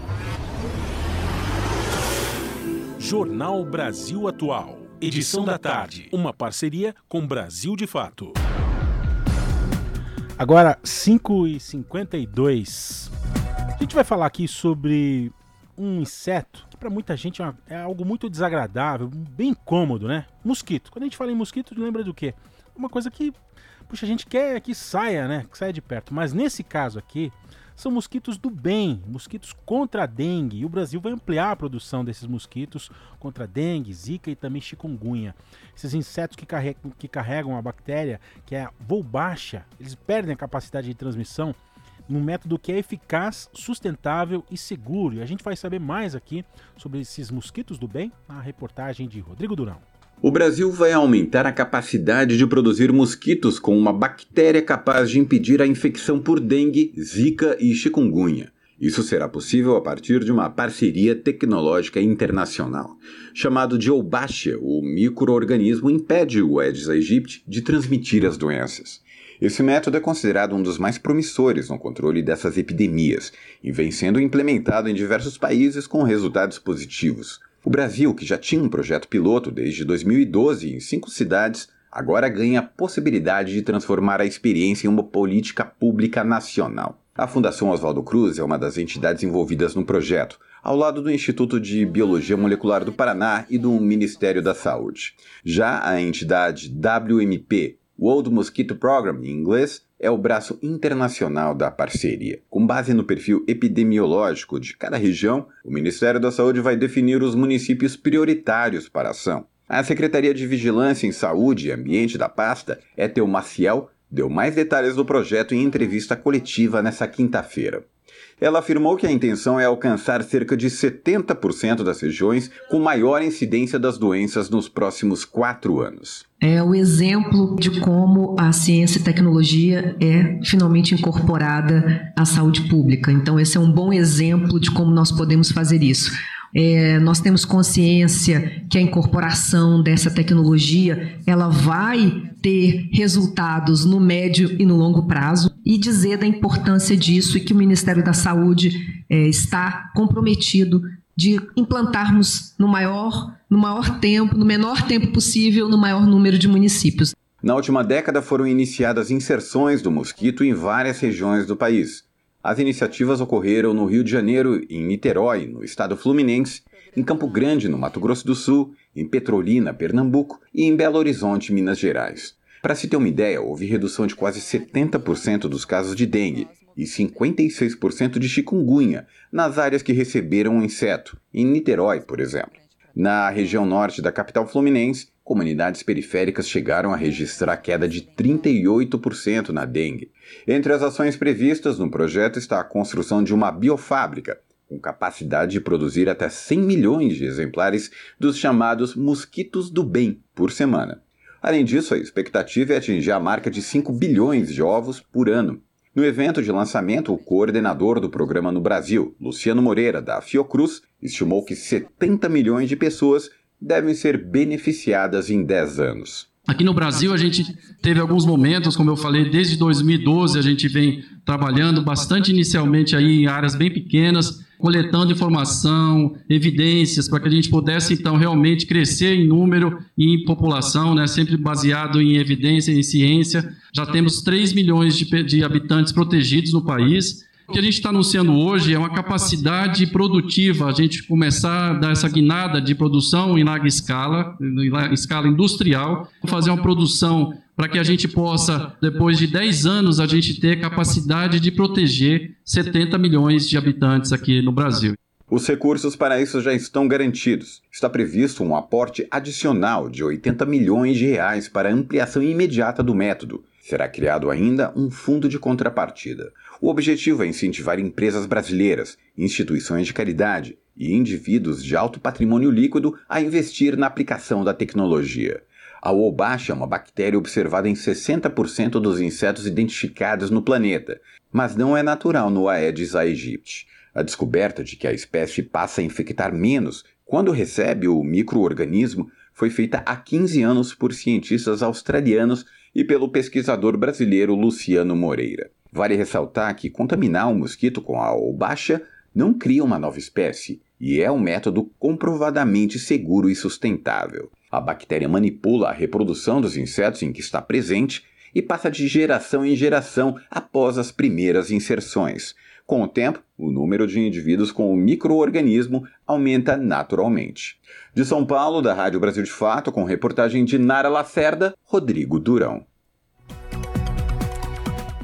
Jornal Brasil Atual. Edição da tarde. Uma parceria com Brasil de Fato. Agora, 5h52. A gente vai falar aqui sobre um inseto que para muita gente é, é algo muito desagradável, bem incômodo, né? Mosquito. Quando a gente fala em mosquito, lembra do quê? Uma coisa que, puxa, a gente quer que saia, né? Que saia de perto. Mas nesse caso aqui, são mosquitos do bem, mosquitos contra a dengue. E o Brasil vai ampliar a produção desses mosquitos contra dengue, zika e também chikungunya. Esses insetos que carregam, que carregam a bactéria, que é a Wolbachia, eles perdem a capacidade de transmissão num método que é eficaz, sustentável e seguro. E a gente vai saber mais aqui sobre esses mosquitos do bem na reportagem de Rodrigo Durão. O Brasil vai aumentar a capacidade de produzir mosquitos com uma bactéria capaz de impedir a infecção por dengue, zika e chikungunya. Isso será possível a partir de uma parceria tecnológica internacional. Chamado de Olbachia, o microorganismo impede o Aedes aegypti de transmitir as doenças. Esse método é considerado um dos mais promissores no controle dessas epidemias e vem sendo implementado em diversos países com resultados positivos. O Brasil, que já tinha um projeto piloto desde 2012 em cinco cidades, agora ganha a possibilidade de transformar a experiência em uma política pública nacional. A Fundação Oswaldo Cruz é uma das entidades envolvidas no projeto, ao lado do Instituto de Biologia Molecular do Paraná e do Ministério da Saúde. Já a entidade WMP, World Mosquito Program em inglês, é o braço internacional da parceria. Com base no perfil epidemiológico de cada região, o Ministério da Saúde vai definir os municípios prioritários para a ação. A Secretaria de Vigilância em Saúde e Ambiente da pasta, Etel Maciel, deu mais detalhes do projeto em entrevista coletiva nesta quinta-feira. Ela afirmou que a intenção é alcançar cerca de 70% das regiões com maior incidência das doenças nos próximos quatro anos. É o exemplo de como a ciência e tecnologia é finalmente incorporada à saúde pública. Então, esse é um bom exemplo de como nós podemos fazer isso. É, nós temos consciência que a incorporação dessa tecnologia ela vai ter resultados no médio e no longo prazo e dizer da importância disso e que o Ministério da Saúde é, está comprometido de implantarmos no maior, no maior tempo, no menor tempo possível, no maior número de municípios. Na última década foram iniciadas inserções do mosquito em várias regiões do país. As iniciativas ocorreram no Rio de Janeiro, em Niterói, no estado fluminense, em Campo Grande, no Mato Grosso do Sul, em Petrolina, Pernambuco e em Belo Horizonte, Minas Gerais. Para se ter uma ideia, houve redução de quase 70% dos casos de dengue e 56% de chikungunya nas áreas que receberam o inseto, em Niterói, por exemplo. Na região norte da capital fluminense, comunidades periféricas chegaram a registrar queda de 38% na dengue. Entre as ações previstas no projeto está a construção de uma biofábrica, com capacidade de produzir até 100 milhões de exemplares dos chamados mosquitos do bem por semana. Além disso, a expectativa é atingir a marca de 5 bilhões de ovos por ano. No evento de lançamento, o coordenador do programa no Brasil, Luciano Moreira, da Fiocruz, estimou que 70 milhões de pessoas devem ser beneficiadas em 10 anos. Aqui no Brasil, a gente teve alguns momentos, como eu falei, desde 2012 a gente vem trabalhando bastante inicialmente aí em áreas bem pequenas, coletando informação, evidências, para que a gente pudesse então realmente crescer em número e em população, né, sempre baseado em evidência, em ciência. Já temos 3 milhões de, de habitantes protegidos no país o que a gente está anunciando hoje é uma capacidade produtiva, a gente começar a dar essa guinada de produção em larga escala, em escala industrial, fazer uma produção para que a gente possa, depois de 10 anos, a gente ter capacidade de proteger 70 milhões de habitantes aqui no Brasil. Os recursos para isso já estão garantidos. Está previsto um aporte adicional de 80 milhões de reais para ampliação imediata do método. Será criado ainda um fundo de contrapartida. O objetivo é incentivar empresas brasileiras, instituições de caridade e indivíduos de alto patrimônio líquido a investir na aplicação da tecnologia. A Wolbachia é uma bactéria observada em 60% dos insetos identificados no planeta, mas não é natural no Aedes aegypti. A descoberta de que a espécie passa a infectar menos quando recebe o microorganismo foi feita há 15 anos por cientistas australianos e pelo pesquisador brasileiro Luciano Moreira. Vale ressaltar que contaminar um mosquito com a baixa não cria uma nova espécie e é um método comprovadamente seguro e sustentável. A bactéria manipula a reprodução dos insetos em que está presente e passa de geração em geração após as primeiras inserções. Com o tempo, o número de indivíduos com o microorganismo aumenta naturalmente. De São Paulo, da Rádio Brasil de Fato, com reportagem de Nara Lacerda, Rodrigo Durão.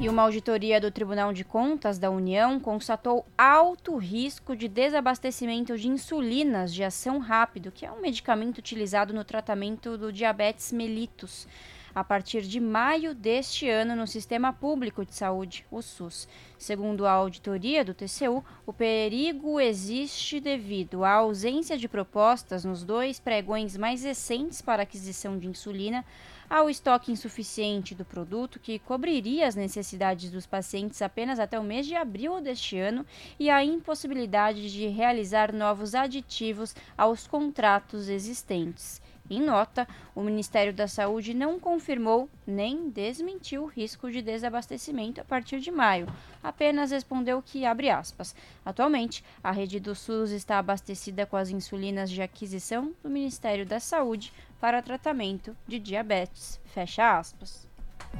E uma auditoria do Tribunal de Contas da União constatou alto risco de desabastecimento de insulinas de ação rápido, que é um medicamento utilizado no tratamento do diabetes mellitus, a partir de maio deste ano no Sistema Público de Saúde, o SUS. Segundo a auditoria do TCU, o perigo existe devido à ausência de propostas nos dois pregões mais recentes para aquisição de insulina ao estoque insuficiente do produto, que cobriria as necessidades dos pacientes apenas até o mês de abril deste ano, e a impossibilidade de realizar novos aditivos aos contratos existentes. Em nota, o Ministério da Saúde não confirmou nem desmentiu o risco de desabastecimento a partir de maio. Apenas respondeu que, abre aspas, atualmente a rede do SUS está abastecida com as insulinas de aquisição do Ministério da Saúde para tratamento de diabetes. Fecha aspas.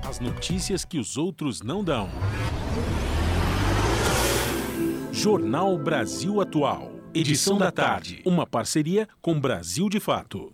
As notícias que os outros não dão. Jornal Brasil Atual. Edição da tarde. Uma parceria com Brasil de Fato.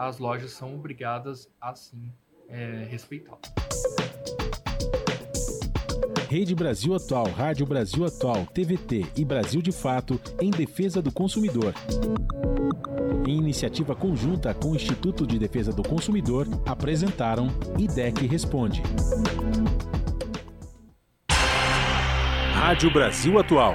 as lojas são obrigadas a sim é, respeitá-lo. Rede Brasil Atual, Rádio Brasil Atual, TVT e Brasil de Fato em defesa do consumidor. Em iniciativa conjunta com o Instituto de Defesa do Consumidor, apresentaram IDEC Responde. Rádio Brasil Atual.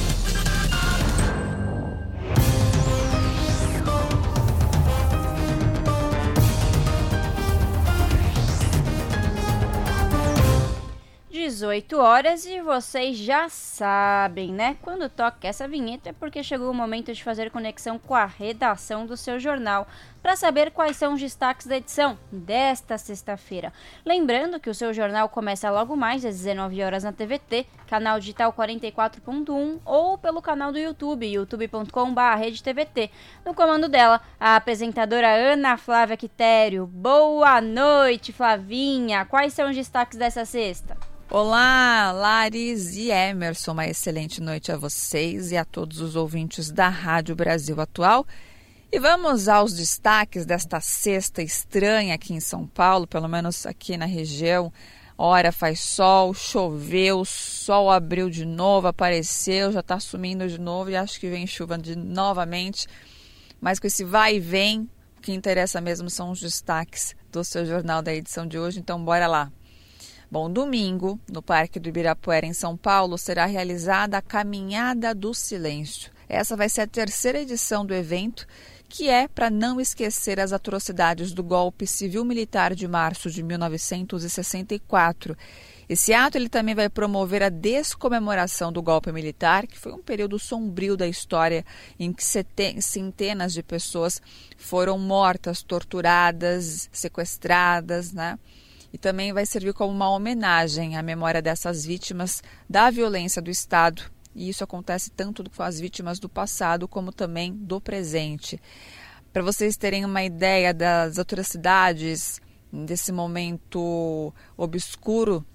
18 horas e vocês já sabem, né? Quando toca essa vinheta é porque chegou o momento de fazer conexão com a redação do seu jornal para saber quais são os destaques da edição desta sexta-feira. Lembrando que o seu jornal começa logo mais às 19 horas na TVT, canal digital 44.1 ou pelo canal do YouTube, youtube.com/redetvt. No comando dela, a apresentadora Ana Flávia Quitério. Boa noite, Flavinha. Quais são os destaques dessa sexta? Olá, Laris e Emerson. Uma excelente noite a vocês e a todos os ouvintes da Rádio Brasil Atual. E vamos aos destaques desta sexta estranha aqui em São Paulo, pelo menos aqui na região. Ora faz sol, choveu, sol abriu de novo, apareceu, já está sumindo de novo e acho que vem chuva de novamente. Mas com esse vai e vem, o que interessa mesmo são os destaques do seu jornal da edição de hoje. Então, bora lá. Bom, domingo, no Parque do Ibirapuera, em São Paulo, será realizada a Caminhada do Silêncio. Essa vai ser a terceira edição do evento, que é para não esquecer as atrocidades do golpe civil-militar de março de 1964. Esse ato ele também vai promover a descomemoração do golpe militar, que foi um período sombrio da história em que centenas de pessoas foram mortas, torturadas, sequestradas, né? E também vai servir como uma homenagem à memória dessas vítimas da violência do Estado. E isso acontece tanto com as vítimas do passado como também do presente. Para vocês terem uma ideia das atrocidades desse momento obscuro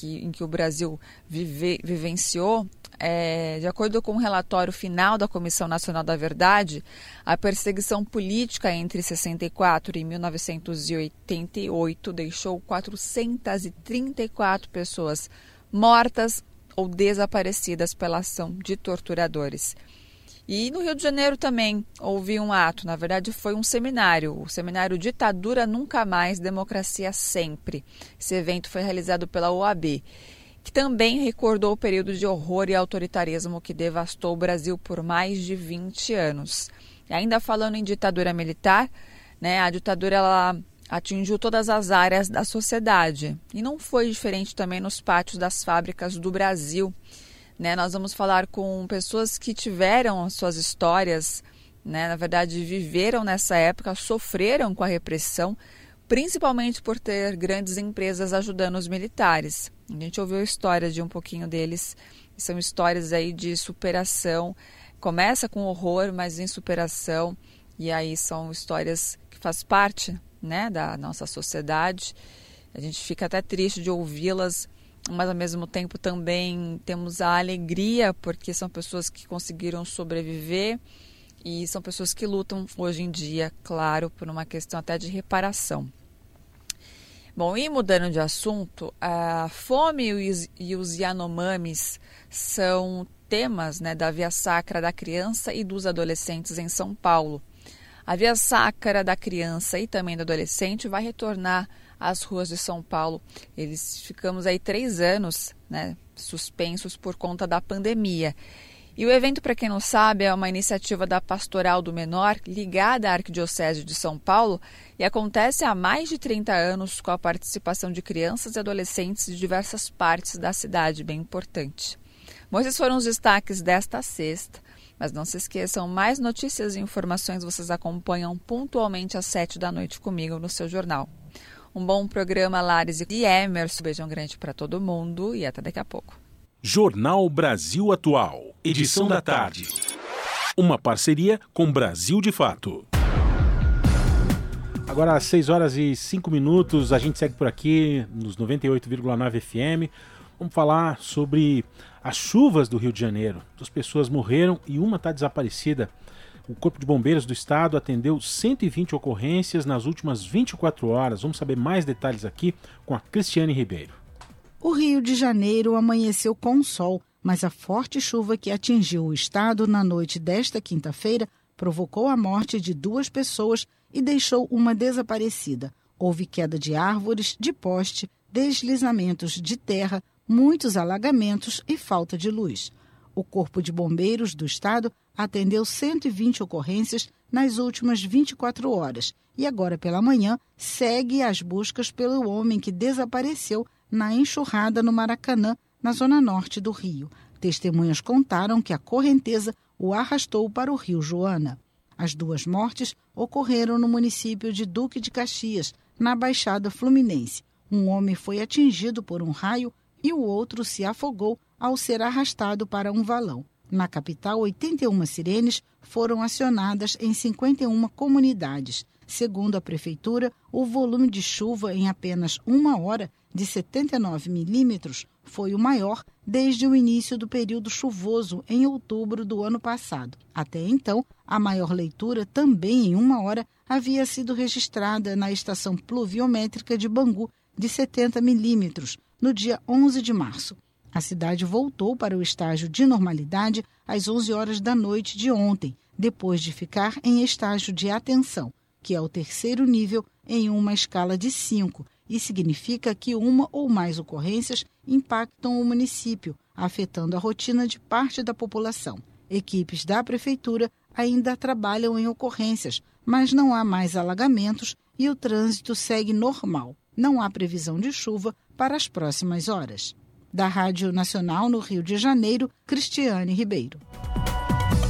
que, em que o Brasil vive, vivenciou, é, de acordo com o um relatório final da Comissão Nacional da Verdade, a perseguição política entre 64 e 1988 deixou 434 pessoas mortas ou desaparecidas pela ação de torturadores. E no Rio de Janeiro também houve um ato, na verdade foi um seminário, o seminário Ditadura Nunca Mais, Democracia Sempre. Esse evento foi realizado pela OAB que também recordou o período de horror e autoritarismo que devastou o Brasil por mais de 20 anos. E ainda falando em ditadura militar, né, a ditadura ela atingiu todas as áreas da sociedade e não foi diferente também nos pátios das fábricas do Brasil. Né? Nós vamos falar com pessoas que tiveram suas histórias, né? na verdade, viveram nessa época, sofreram com a repressão, principalmente por ter grandes empresas ajudando os militares. A gente ouviu a história de um pouquinho deles, são histórias aí de superação. Começa com horror, mas em superação, e aí são histórias que faz parte né, da nossa sociedade. A gente fica até triste de ouvi-las, mas ao mesmo tempo também temos a alegria porque são pessoas que conseguiram sobreviver e são pessoas que lutam hoje em dia, claro, por uma questão até de reparação. Bom, e mudando de assunto, a fome e os Yanomamis são temas né, da Via Sacra da Criança e dos Adolescentes em São Paulo. A Via Sacra da Criança e também do Adolescente vai retornar às ruas de São Paulo. Eles ficamos aí três anos né, suspensos por conta da pandemia. E o evento, para quem não sabe, é uma iniciativa da Pastoral do Menor, ligada à Arquidiocese de São Paulo, e acontece há mais de 30 anos com a participação de crianças e adolescentes de diversas partes da cidade, bem importante. Bom, esses foram os destaques desta sexta. Mas não se esqueçam, mais notícias e informações vocês acompanham pontualmente às sete da noite comigo no seu jornal. Um bom programa, Lares e Emerson. Beijão grande para todo mundo e até daqui a pouco. Jornal Brasil Atual, edição da tarde. Uma parceria com Brasil de Fato. Agora às 6 horas e 5 minutos, a gente segue por aqui nos 98,9 FM. Vamos falar sobre as chuvas do Rio de Janeiro. Duas pessoas morreram e uma está desaparecida. O Corpo de Bombeiros do Estado atendeu 120 ocorrências nas últimas 24 horas. Vamos saber mais detalhes aqui com a Cristiane Ribeiro. O Rio de Janeiro amanheceu com sol, mas a forte chuva que atingiu o estado na noite desta quinta-feira provocou a morte de duas pessoas e deixou uma desaparecida. Houve queda de árvores, de poste, deslizamentos de terra, muitos alagamentos e falta de luz. O Corpo de Bombeiros do Estado atendeu 120 ocorrências nas últimas 24 horas e agora pela manhã segue as buscas pelo homem que desapareceu na enxurrada no Maracanã, na zona norte do Rio. Testemunhas contaram que a correnteza o arrastou para o Rio Joana. As duas mortes ocorreram no município de Duque de Caxias, na Baixada Fluminense. Um homem foi atingido por um raio e o outro se afogou ao ser arrastado para um valão. Na capital, 81 sirenes foram acionadas em 51 comunidades. Segundo a prefeitura, o volume de chuva em apenas uma hora, de 79 milímetros, foi o maior desde o início do período chuvoso em outubro do ano passado. Até então, a maior leitura, também em uma hora, havia sido registrada na estação pluviométrica de Bangu, de 70 milímetros, no dia 11 de março. A cidade voltou para o estágio de normalidade às 11 horas da noite de ontem, depois de ficar em estágio de atenção, que é o terceiro nível em uma escala de 5, e significa que uma ou mais ocorrências impactam o município, afetando a rotina de parte da população. Equipes da prefeitura ainda trabalham em ocorrências, mas não há mais alagamentos e o trânsito segue normal. Não há previsão de chuva para as próximas horas. Da Rádio Nacional no Rio de Janeiro, Cristiane Ribeiro.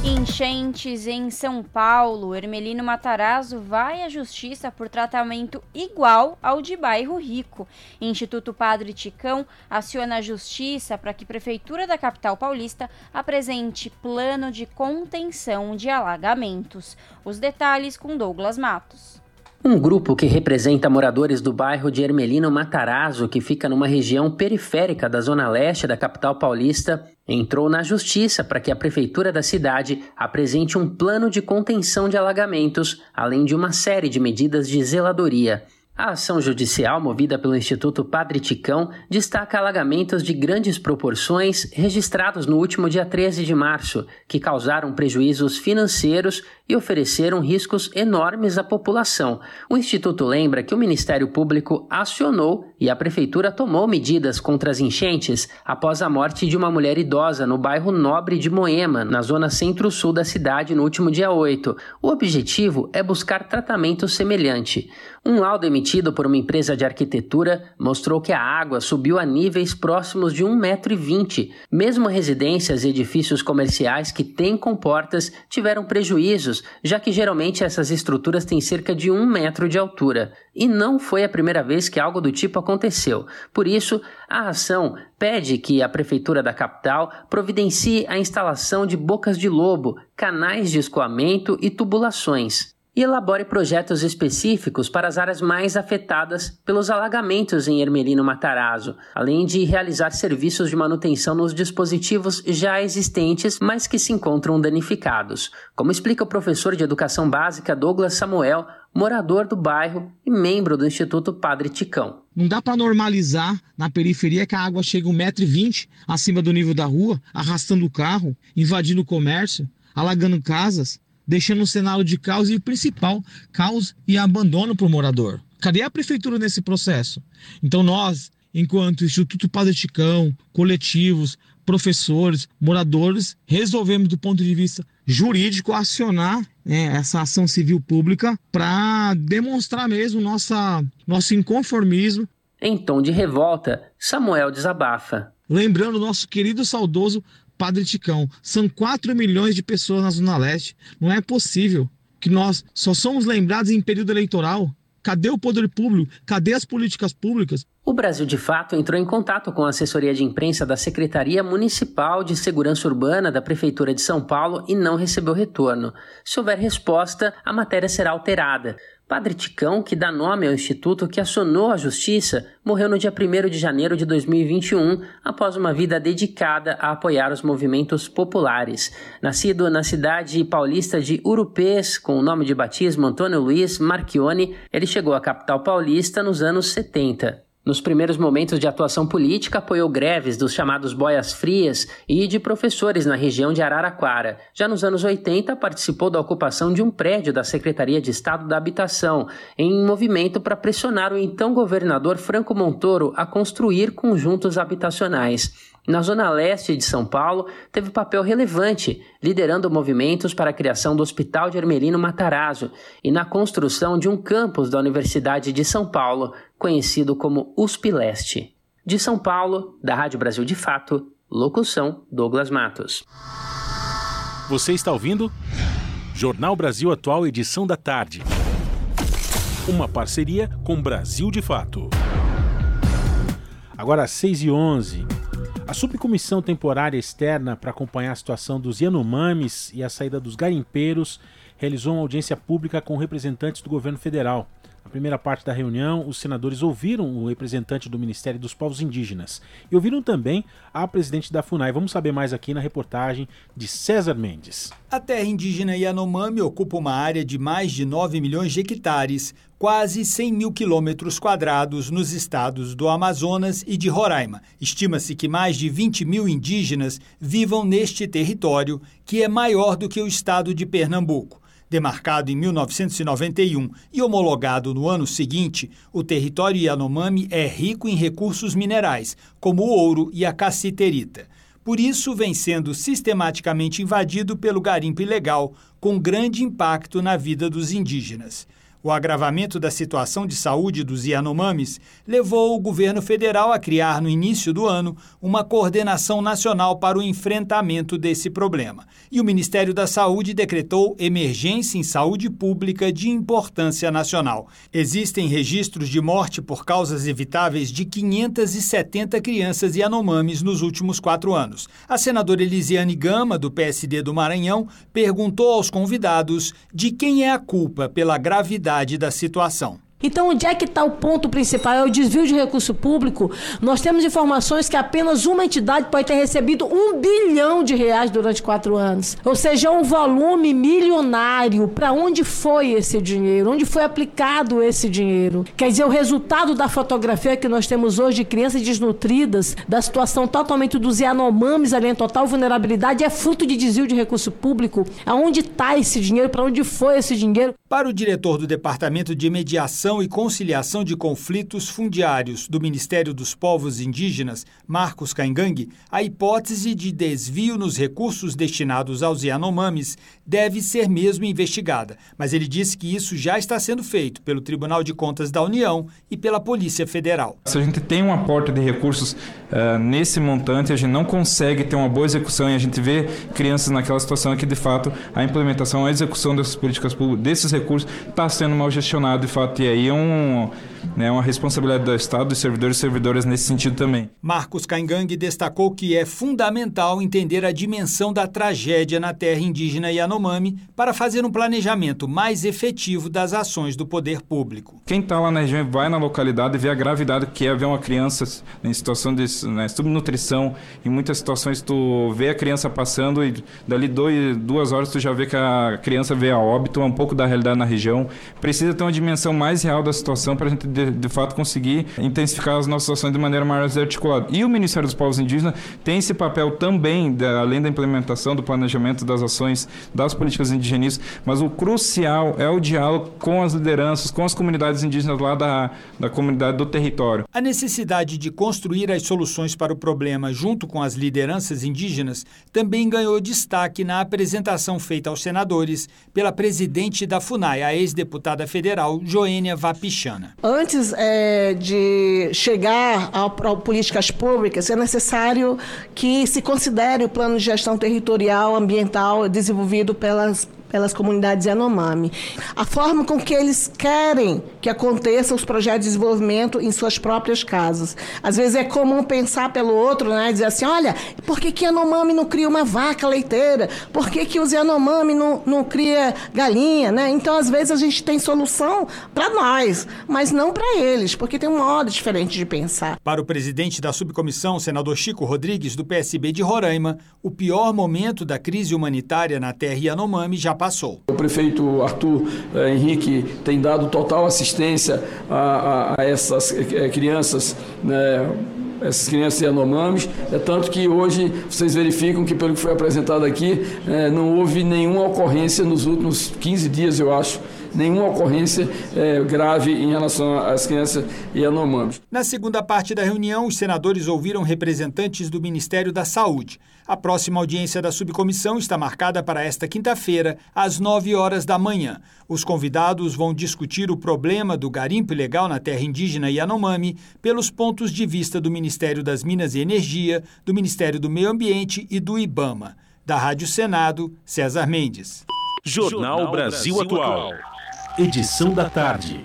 Enchentes em São Paulo. Hermelino Matarazzo vai à justiça por tratamento igual ao de bairro rico. Instituto Padre Ticão aciona a justiça para que Prefeitura da capital paulista apresente plano de contenção de alagamentos. Os detalhes com Douglas Matos. Um grupo que representa moradores do bairro de Ermelino Matarazzo, que fica numa região periférica da zona leste da capital paulista, entrou na justiça para que a prefeitura da cidade apresente um plano de contenção de alagamentos, além de uma série de medidas de zeladoria. A ação judicial movida pelo Instituto Padre Ticão destaca alagamentos de grandes proporções registrados no último dia 13 de março, que causaram prejuízos financeiros e ofereceram riscos enormes à população. O Instituto lembra que o Ministério Público acionou e a Prefeitura tomou medidas contra as enchentes após a morte de uma mulher idosa no bairro Nobre de Moema, na zona centro-sul da cidade, no último dia 8. O objetivo é buscar tratamento semelhante. Um laudo emitido por uma empresa de arquitetura mostrou que a água subiu a níveis próximos de 1,20m. Mesmo residências e edifícios comerciais que têm comportas tiveram prejuízos, já que geralmente essas estruturas têm cerca de um metro de altura. E não foi a primeira vez que algo do tipo aconteceu. Por isso, a ação pede que a Prefeitura da capital providencie a instalação de bocas de lobo, canais de escoamento e tubulações e elabore projetos específicos para as áreas mais afetadas pelos alagamentos em Ermelino Matarazzo, além de realizar serviços de manutenção nos dispositivos já existentes, mas que se encontram danificados, como explica o professor de Educação Básica Douglas Samuel, morador do bairro e membro do Instituto Padre Ticão. Não dá para normalizar na periferia que a água chega 1,20m acima do nível da rua, arrastando o carro, invadindo o comércio, alagando casas deixando um cenário de caos e, principal, caos e abandono para o morador. Cadê a prefeitura nesse processo? Então nós, enquanto Instituto Padre Chicão, coletivos, professores, moradores, resolvemos do ponto de vista jurídico acionar né, essa ação civil pública para demonstrar mesmo nossa, nosso inconformismo. Em tom de revolta, Samuel desabafa. Lembrando o nosso querido saudoso Padre Ticão. São 4 milhões de pessoas na Zona Leste. Não é possível que nós só somos lembrados em período eleitoral. Cadê o poder público? Cadê as políticas públicas? O Brasil de Fato entrou em contato com a assessoria de imprensa da Secretaria Municipal de Segurança Urbana da Prefeitura de São Paulo e não recebeu retorno. Se houver resposta, a matéria será alterada. Padre Ticão, que dá nome ao instituto que acionou a justiça, morreu no dia 1 de janeiro de 2021, após uma vida dedicada a apoiar os movimentos populares. Nascido na cidade paulista de Urupês, com o nome de batismo Antônio Luiz Marchione, ele chegou à capital paulista nos anos 70. Nos primeiros momentos de atuação política, apoiou greves dos chamados boias frias e de professores na região de Araraquara. Já nos anos 80, participou da ocupação de um prédio da Secretaria de Estado da Habitação, em movimento para pressionar o então governador Franco Montoro a construir conjuntos habitacionais. Na zona leste de São Paulo, teve papel relevante, liderando movimentos para a criação do Hospital de Hermelino Matarazzo e na construção de um campus da Universidade de São Paulo, conhecido como USP Leste. De São Paulo, da Rádio Brasil de Fato, locução Douglas Matos. Você está ouvindo? Jornal Brasil Atual, edição da tarde. Uma parceria com Brasil de Fato. Agora às 6 e 11 a subcomissão temporária externa para acompanhar a situação dos Yanomamis e a saída dos garimpeiros realizou uma audiência pública com representantes do governo federal. Na primeira parte da reunião, os senadores ouviram o representante do Ministério dos Povos Indígenas e ouviram também a presidente da FUNAI. Vamos saber mais aqui na reportagem de César Mendes. A terra indígena Yanomami ocupa uma área de mais de 9 milhões de hectares, quase 100 mil quilômetros quadrados nos estados do Amazonas e de Roraima. Estima-se que mais de 20 mil indígenas vivam neste território, que é maior do que o estado de Pernambuco. Demarcado em 1991 e homologado no ano seguinte, o território Yanomami é rico em recursos minerais, como o ouro e a cassiterita. Por isso, vem sendo sistematicamente invadido pelo garimpo ilegal, com grande impacto na vida dos indígenas. O agravamento da situação de saúde dos Yanomamis levou o governo federal a criar, no início do ano, uma coordenação nacional para o enfrentamento desse problema. E o Ministério da Saúde decretou emergência em saúde pública de importância nacional. Existem registros de morte por causas evitáveis de 570 crianças Yanomamis nos últimos quatro anos. A senadora Elisiane Gama, do PSD do Maranhão, perguntou aos convidados de quem é a culpa pela gravidade gravidade da situação. Então, onde é que está o ponto principal? É o desvio de recurso público. Nós temos informações que apenas uma entidade pode ter recebido um bilhão de reais durante quatro anos. Ou seja, um volume milionário. Para onde foi esse dinheiro? Onde foi aplicado esse dinheiro? Quer dizer, o resultado da fotografia que nós temos hoje de crianças desnutridas, da situação totalmente dos Yanomamis ali em total vulnerabilidade, é fruto de desvio de recurso público. Aonde está esse dinheiro? Para onde foi esse dinheiro? Para o diretor do Departamento de Mediação E Conciliação de Conflitos Fundiários do Ministério dos Povos Indígenas, Marcos Caingangue, a hipótese de desvio nos recursos destinados aos Yanomamis deve ser mesmo investigada, mas ele disse que isso já está sendo feito pelo Tribunal de Contas da União e pela Polícia Federal. Se a gente tem um aporte de recursos uh, nesse montante, a gente não consegue ter uma boa execução e a gente vê crianças naquela situação que, de fato, a implementação, a execução dessas políticas públicas, desses recursos, está sendo mal gestionado, de fato, e aí é um, né, uma responsabilidade do Estado, dos servidores e servidoras nesse sentido também. Marcos Caingang destacou que é fundamental entender a dimensão da tragédia na terra indígena Yanomami para fazer um planejamento mais efetivo das ações do poder público. Quem está lá na região vai na localidade e vê a gravidade que é ver uma criança em situação de né, subnutrição. Em muitas situações tu vê a criança passando e dali dois, duas horas tu já vê que a criança vê a óbito, é um pouco da realidade na região. Precisa ter uma dimensão mais real da situação para a gente de, de, fato conseguir intensificar as nossas ações de maneira mais articulada. E o Ministério dos Povos Indígenas tem esse papel também, além da implementação do planejamento das ações das políticas indigenistas, mas o crucial é o diálogo com as lideranças, com as comunidades indígenas lá da, da comunidade do território. A necessidade de construir as soluções para o problema junto com as lideranças indígenas também ganhou destaque na apresentação feita aos senadores pela presidente da FUNAI, a ex-deputada federal Joênia Vapichana. Antes é, de chegar a, a políticas públicas, é necessário que se considere o plano de gestão territorial ambiental desenvolvido pelas pelas comunidades Yanomami. A forma com que eles querem que aconteçam os projetos de desenvolvimento em suas próprias casas. Às vezes é comum pensar pelo outro, né? Dizer assim, olha, por que que Yanomami não cria uma vaca leiteira? Por que que os Yanomami não, não cria galinha, né? Então, às vezes a gente tem solução para nós, mas não para eles, porque tem um modo diferente de pensar. Para o presidente da subcomissão, senador Chico Rodrigues, do PSB de Roraima, o pior momento da crise humanitária na terra Yanomami já passou. O prefeito Arthur eh, Henrique tem dado total assistência a, a, a essas eh, crianças, né, essas crianças Yanomamis, é tanto que hoje vocês verificam que, pelo que foi apresentado aqui, é, não houve nenhuma ocorrência nos últimos 15 dias, eu acho, nenhuma ocorrência é, grave em relação às crianças Yanomamis. Na segunda parte da reunião, os senadores ouviram representantes do Ministério da Saúde. A próxima audiência da subcomissão está marcada para esta quinta-feira, às 9 horas da manhã. Os convidados vão discutir o problema do garimpo ilegal na terra indígena Yanomami pelos pontos de vista do Ministério das Minas e Energia, do Ministério do Meio Ambiente e do IBAMA. Da Rádio Senado, César Mendes. Jornal Brasil Atual. Edição da tarde.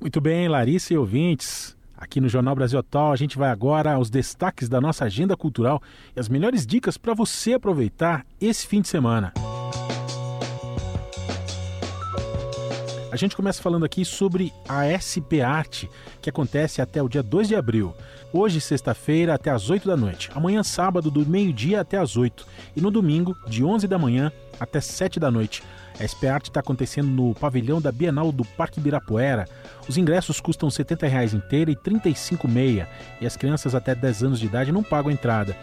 Muito bem, Larissa e ouvintes. Aqui no Jornal Brasil Atual, a gente vai agora aos destaques da nossa agenda cultural e as melhores dicas para você aproveitar esse fim de semana. A gente começa falando aqui sobre a SP Arte, que acontece até o dia 2 de abril. Hoje, sexta-feira, até as 8 da noite. Amanhã, sábado, do meio-dia até as 8. E no domingo, de 11 da manhã até 7 da noite. A SP Arte está acontecendo no pavilhão da Bienal do Parque Ibirapuera. Os ingressos custam R$ 70,00 inteira e R$ 35,6 e as crianças até 10 anos de idade não pagam entrada.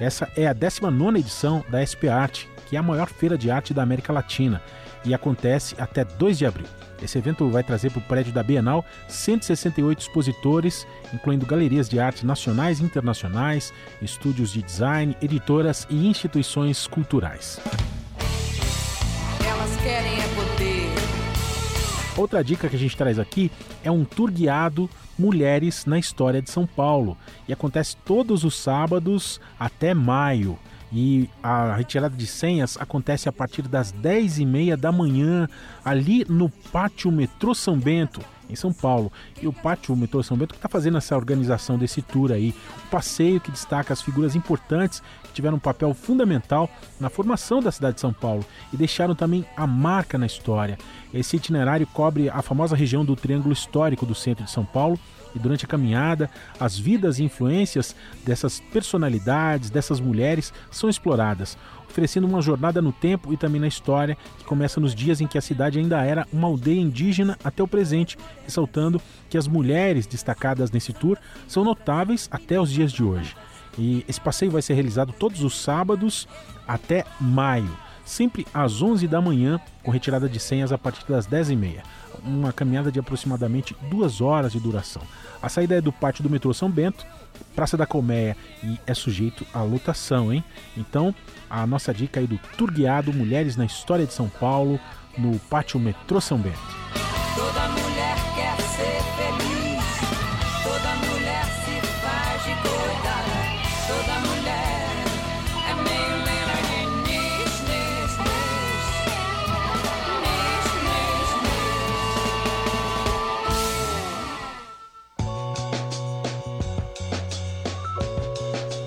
Essa é a 19 edição da SP Arte, que é a maior feira de arte da América Latina e acontece até 2 de abril. Esse evento vai trazer para o prédio da Bienal 168 expositores, incluindo galerias de arte nacionais e internacionais, estúdios de design, editoras e instituições culturais querem é poder. Outra dica que a gente traz aqui é um tour guiado Mulheres na História de São Paulo e acontece todos os sábados até maio. E a retirada de senhas acontece a partir das 10h30 da manhã, ali no Pátio Metrô São Bento, em São Paulo. E o Pátio Metrô São Bento que está fazendo essa organização desse tour aí. Um passeio que destaca as figuras importantes tiveram um papel fundamental na formação da cidade de São Paulo e deixaram também a marca na história. Esse itinerário cobre a famosa região do Triângulo Histórico do centro de São Paulo e durante a caminhada, as vidas e influências dessas personalidades, dessas mulheres, são exploradas, oferecendo uma jornada no tempo e também na história, que começa nos dias em que a cidade ainda era uma aldeia indígena até o presente, ressaltando que as mulheres destacadas nesse tour são notáveis até os dias de hoje. E esse passeio vai ser realizado todos os sábados até maio, sempre às 11 da manhã, com retirada de senhas a partir das 10h30. uma caminhada de aproximadamente duas horas de duração. A saída é do pátio do metrô São Bento, Praça da Colmeia e é sujeito à lotação, hein? Então, a nossa dica aí do tour guiado Mulheres na História de São Paulo no pátio metrô São Bento. Toda mulher quer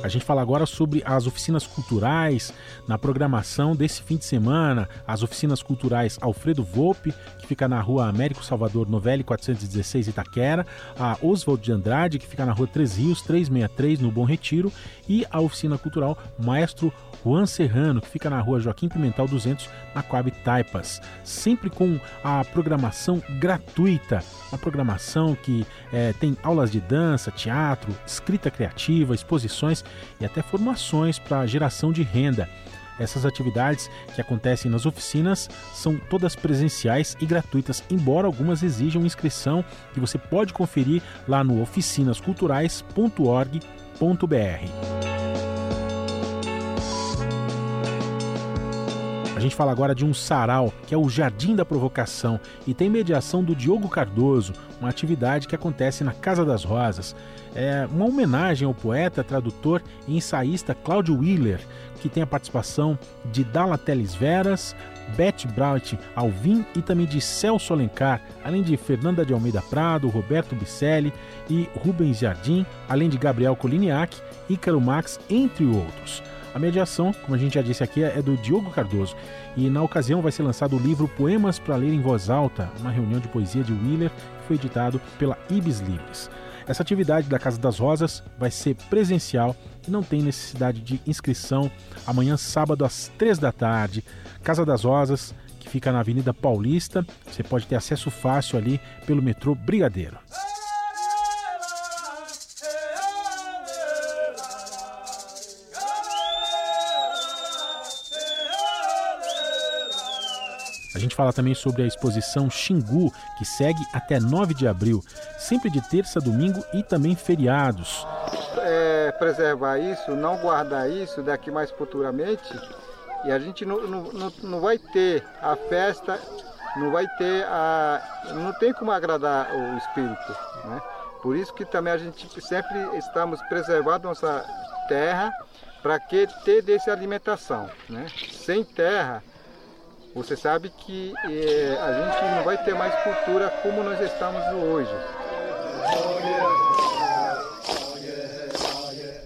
A gente fala agora sobre as oficinas culturais na programação desse fim de semana. As oficinas culturais Alfredo Volpe, que fica na rua Américo Salvador Novelli 416 Itaquera, a Oswald de Andrade, que fica na rua Três Rios 363 no Bom Retiro, e a oficina cultural Maestro Juan Serrano, que fica na rua Joaquim Pimental 200, na Coab Taipas. Sempre com a programação gratuita, uma programação que é, tem aulas de dança, teatro, escrita criativa, exposições e até formações para geração de renda. Essas atividades que acontecem nas oficinas são todas presenciais e gratuitas, embora algumas exijam inscrição que você pode conferir lá no oficinasculturais.org.br. A gente fala agora de um sarau, que é o Jardim da Provocação, e tem mediação do Diogo Cardoso, uma atividade que acontece na Casa das Rosas. É uma homenagem ao poeta, tradutor e ensaísta Cláudio Wheeler, que tem a participação de Dalla Teles Veras, Beth Braut Alvim e também de Celso Alencar, além de Fernanda de Almeida Prado, Roberto Bicelli e Rubens Jardim, além de Gabriel Coliniak, Ícaro Max, entre outros. A mediação, como a gente já disse aqui, é do Diogo Cardoso e na ocasião vai ser lançado o livro Poemas para Ler em Voz Alta, uma reunião de poesia de Wheeler que foi editado pela Ibis Livres. Essa atividade da Casa das Rosas vai ser presencial e não tem necessidade de inscrição. Amanhã, sábado, às três da tarde, Casa das Rosas, que fica na Avenida Paulista. Você pode ter acesso fácil ali pelo metrô Brigadeiro. A gente fala também sobre a exposição Xingu, que segue até 9 de abril, sempre de terça, domingo e também feriados. É, preservar isso, não guardar isso daqui mais futuramente, e a gente não, não, não vai ter a festa, não vai ter a. não tem como agradar o espírito. Né? Por isso que também a gente sempre estamos preservando nossa terra para que ter dessa alimentação. Né? Sem terra você sabe que é, a gente não vai ter mais cultura como nós estamos hoje.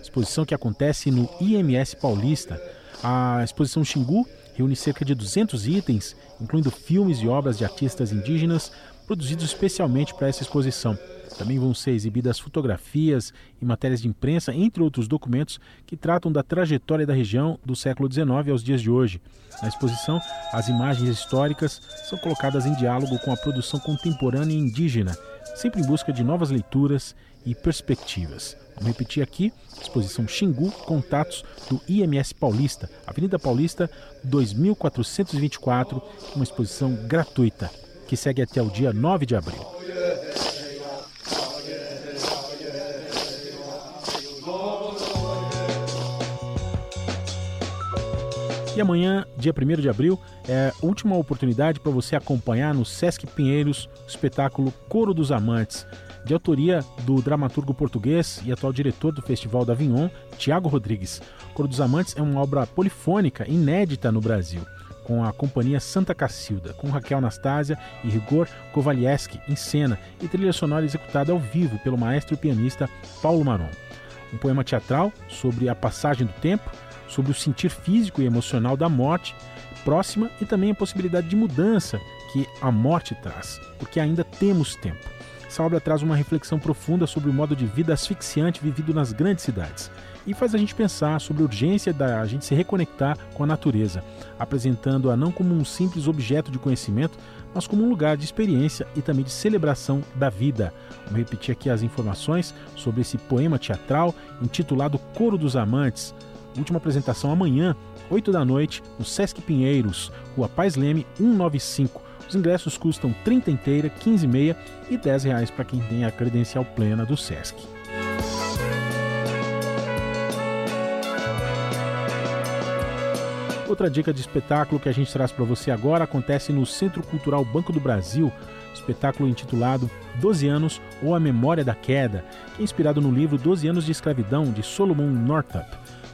Exposição que acontece no IMS Paulista. A exposição Xingu reúne cerca de 200 itens, incluindo filmes e obras de artistas indígenas produzidos especialmente para essa exposição. Também vão ser exibidas fotografias e matérias de imprensa, entre outros documentos que tratam da trajetória da região do século XIX aos dias de hoje. Na exposição, as imagens históricas são colocadas em diálogo com a produção contemporânea indígena, sempre em busca de novas leituras e perspectivas. Vamos repetir aqui: exposição Xingu, contatos do IMS Paulista, Avenida Paulista 2424, uma exposição gratuita que segue até o dia 9 de abril. E amanhã, dia 1 de abril, é a última oportunidade para você acompanhar no Sesc Pinheiros o espetáculo Coro dos Amantes, de autoria do dramaturgo português e atual diretor do Festival da Avignon, Tiago Rodrigues. Coro dos Amantes é uma obra polifônica inédita no Brasil, com a companhia Santa Cacilda, com Raquel Anastasia e Rigor Kovalieski em cena e trilha sonora executada ao vivo pelo maestro e pianista Paulo Maron. Um poema teatral sobre a passagem do tempo, sobre o sentir físico e emocional da morte próxima e também a possibilidade de mudança que a morte traz, porque ainda temos tempo. Essa obra traz uma reflexão profunda sobre o modo de vida asfixiante vivido nas grandes cidades e faz a gente pensar sobre a urgência da gente se reconectar com a natureza, apresentando-a não como um simples objeto de conhecimento, mas como um lugar de experiência e também de celebração da vida. Vamos repetir aqui as informações sobre esse poema teatral intitulado Coro dos Amantes, Última apresentação amanhã, 8 da noite, no Sesc Pinheiros, Rua Paz Leme 195. Os ingressos custam 30 inteira, 15 meia e 10 reais para quem tem a credencial plena do Sesc. Outra dica de espetáculo que a gente traz para você agora acontece no Centro Cultural Banco do Brasil, espetáculo intitulado 12 anos ou a memória da queda, que é inspirado no livro 12 anos de escravidão de Solomon Northup,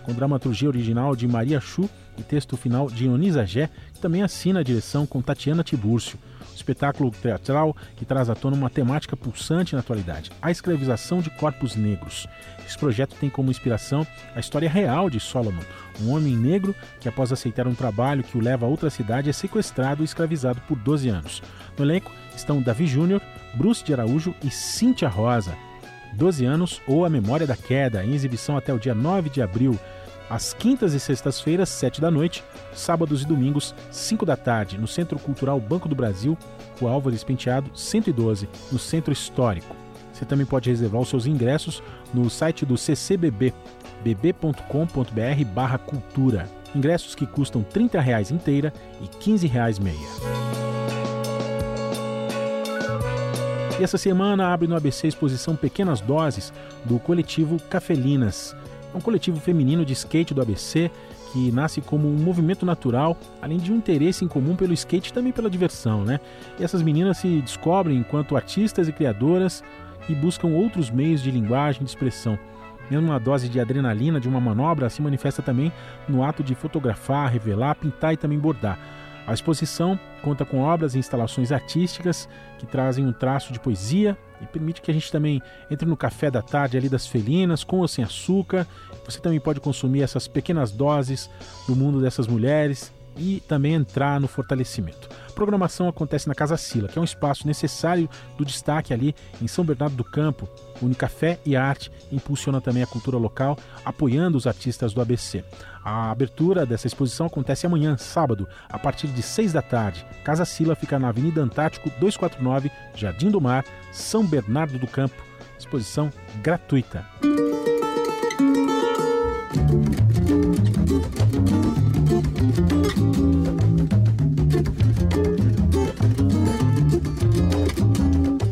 com dramaturgia original de Maria Chu e texto final de Onisa Gé, que também assina a direção com Tatiana Tibúrcio espetáculo teatral que traz à tona uma temática pulsante na atualidade, a escravização de corpos negros. Esse projeto tem como inspiração a história real de Solomon, um homem negro que, após aceitar um trabalho que o leva a outra cidade, é sequestrado e escravizado por 12 anos. No elenco estão Davi Júnior, Bruce de Araújo e Cíntia Rosa. 12 anos ou A Memória da Queda, em exibição até o dia 9 de abril às quintas e sextas-feiras, 7 da noite, sábados e domingos, 5 da tarde, no Centro Cultural Banco do Brasil, Rua Álvares Penteado, 112, no Centro Histórico. Você também pode reservar os seus ingressos no site do CCBB, bb.com.br cultura. Ingressos que custam 30 reais inteira e 15 reais meia. E essa semana abre no ABC a exposição Pequenas Doses do coletivo Cafelinas. É um coletivo feminino de skate do ABC que nasce como um movimento natural, além de um interesse em comum pelo skate e também pela diversão, né? E essas meninas se descobrem enquanto artistas e criadoras e buscam outros meios de linguagem, de expressão. Mesmo uma dose de adrenalina de uma manobra se manifesta também no ato de fotografar, revelar, pintar e também bordar. A exposição conta com obras e instalações artísticas que trazem um traço de poesia e permite que a gente também entre no café da tarde ali das felinas, com ou sem açúcar. Você também pode consumir essas pequenas doses do mundo dessas mulheres e também entrar no fortalecimento. A programação acontece na Casa Sila, que é um espaço necessário do destaque ali em São Bernardo do Campo. Une café e arte, impulsiona também a cultura local, apoiando os artistas do ABC. A abertura dessa exposição acontece amanhã, sábado, a partir de 6 da tarde. Casa Sila fica na Avenida Antártico 249, Jardim do Mar, São Bernardo do Campo. Exposição gratuita.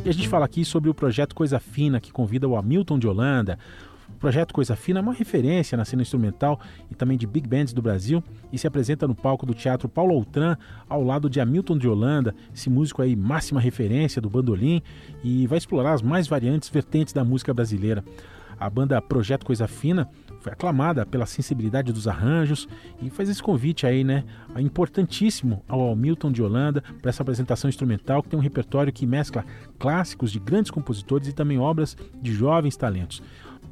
E a gente fala aqui sobre o projeto Coisa Fina, que convida o Hamilton de Holanda, o projeto Coisa Fina é uma referência na cena instrumental e também de big bands do Brasil e se apresenta no palco do Teatro Paulo Outram, ao lado de Hamilton de Holanda, esse músico aí máxima referência do bandolim e vai explorar as mais variantes vertentes da música brasileira. A banda Projeto Coisa Fina foi aclamada pela sensibilidade dos arranjos e faz esse convite aí, né, importantíssimo ao Hamilton de Holanda para essa apresentação instrumental que tem um repertório que mescla clássicos de grandes compositores e também obras de jovens talentos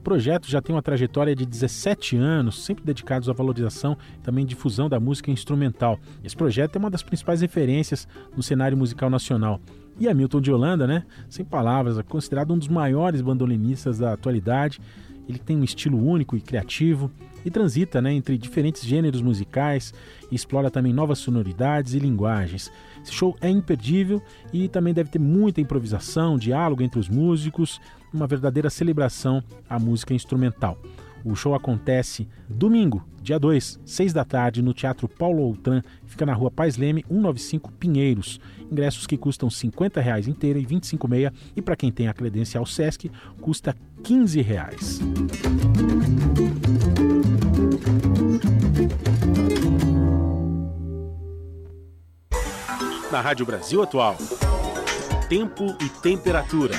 projeto já tem uma trajetória de 17 anos, sempre dedicados à valorização e também difusão da música instrumental. Esse projeto é uma das principais referências no cenário musical nacional. E Hamilton de Holanda, né? Sem palavras, é considerado um dos maiores bandolinistas da atualidade. Ele tem um estilo único e criativo e transita né, entre diferentes gêneros musicais explora também novas sonoridades e linguagens. Esse show é imperdível e também deve ter muita improvisação, diálogo entre os músicos uma verdadeira celebração à música instrumental. O show acontece domingo, dia 2, 6 da tarde, no Teatro Paulo Outram, fica na rua Pais Leme, 195 Pinheiros. Ingressos que custam 50 reais inteira e 25 meia, e para quem tem a credencial Sesc, custa 15 reais. Na Rádio Brasil Atual, tempo e temperatura.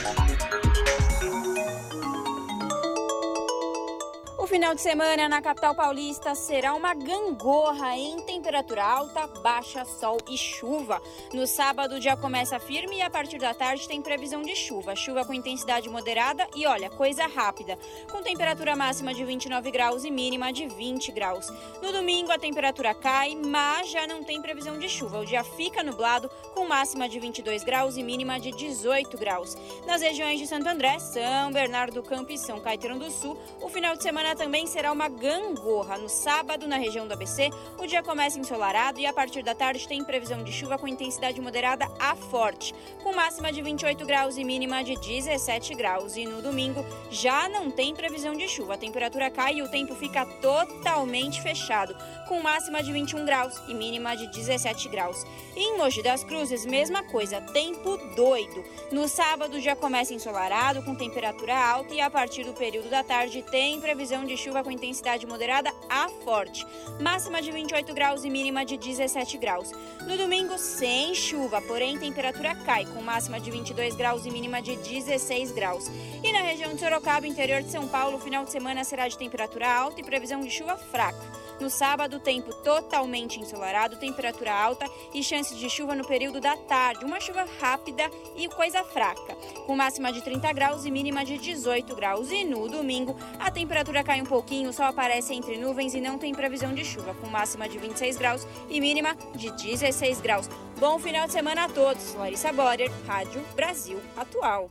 O final de semana na capital paulista será uma gangorra em temperatura alta, baixa, sol e chuva. No sábado o dia começa firme e a partir da tarde tem previsão de chuva. Chuva com intensidade moderada e olha, coisa rápida, com temperatura máxima de 29 graus e mínima de 20 graus. No domingo a temperatura cai, mas já não tem previsão de chuva. O dia fica nublado com máxima de 22 graus e mínima de 18 graus. Nas regiões de Santo André, São Bernardo do Campo e São Caetano do Sul, o final de semana também será uma gangorra. No sábado, na região do ABC, o dia começa ensolarado e a partir da tarde tem previsão de chuva com intensidade moderada a forte, com máxima de 28 graus e mínima de 17 graus. E no domingo já não tem previsão de chuva. A temperatura cai e o tempo fica totalmente fechado, com máxima de 21 graus e mínima de 17 graus. E em Mogi das Cruzes, mesma coisa, tempo doido. No sábado já começa ensolarado, com temperatura alta e a partir do período da tarde tem previsão de chuva com intensidade moderada a forte, máxima de 28 graus e mínima de 17 graus. No domingo, sem chuva, porém temperatura cai, com máxima de 22 graus e mínima de 16 graus. E na região de Sorocaba, interior de São Paulo, o final de semana será de temperatura alta e previsão de chuva fraca. No sábado, tempo totalmente ensolarado, temperatura alta e chances de chuva no período da tarde. Uma chuva rápida e coisa fraca, com máxima de 30 graus e mínima de 18 graus. E no domingo, a temperatura cai um pouquinho, o sol aparece entre nuvens e não tem previsão de chuva, com máxima de 26 graus e mínima de 16 graus. Bom final de semana a todos. Larissa Borer, Rádio Brasil Atual.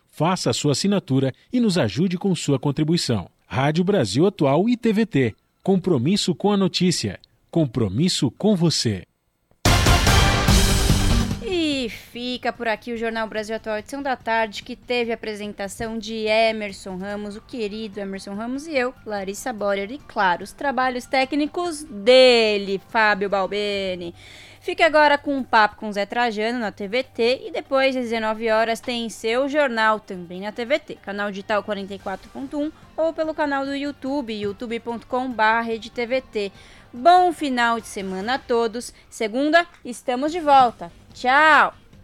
faça a sua assinatura e nos ajude com sua contribuição. Rádio Brasil Atual e TVT. Compromisso com a notícia. Compromisso com você. E fica por aqui o Jornal Brasil Atual, edição da tarde, que teve a apresentação de Emerson Ramos, o querido Emerson Ramos, e eu, Larissa Borer, e claro, os trabalhos técnicos dele, Fábio Balbeni. Fique agora com um papo com Zé Trajano na TVT e depois às 19 horas tem seu jornal também na TVT, canal digital 44.1 ou pelo canal do YouTube, youtube.com/tvt. Bom final de semana a todos. Segunda, estamos de volta. Tchau.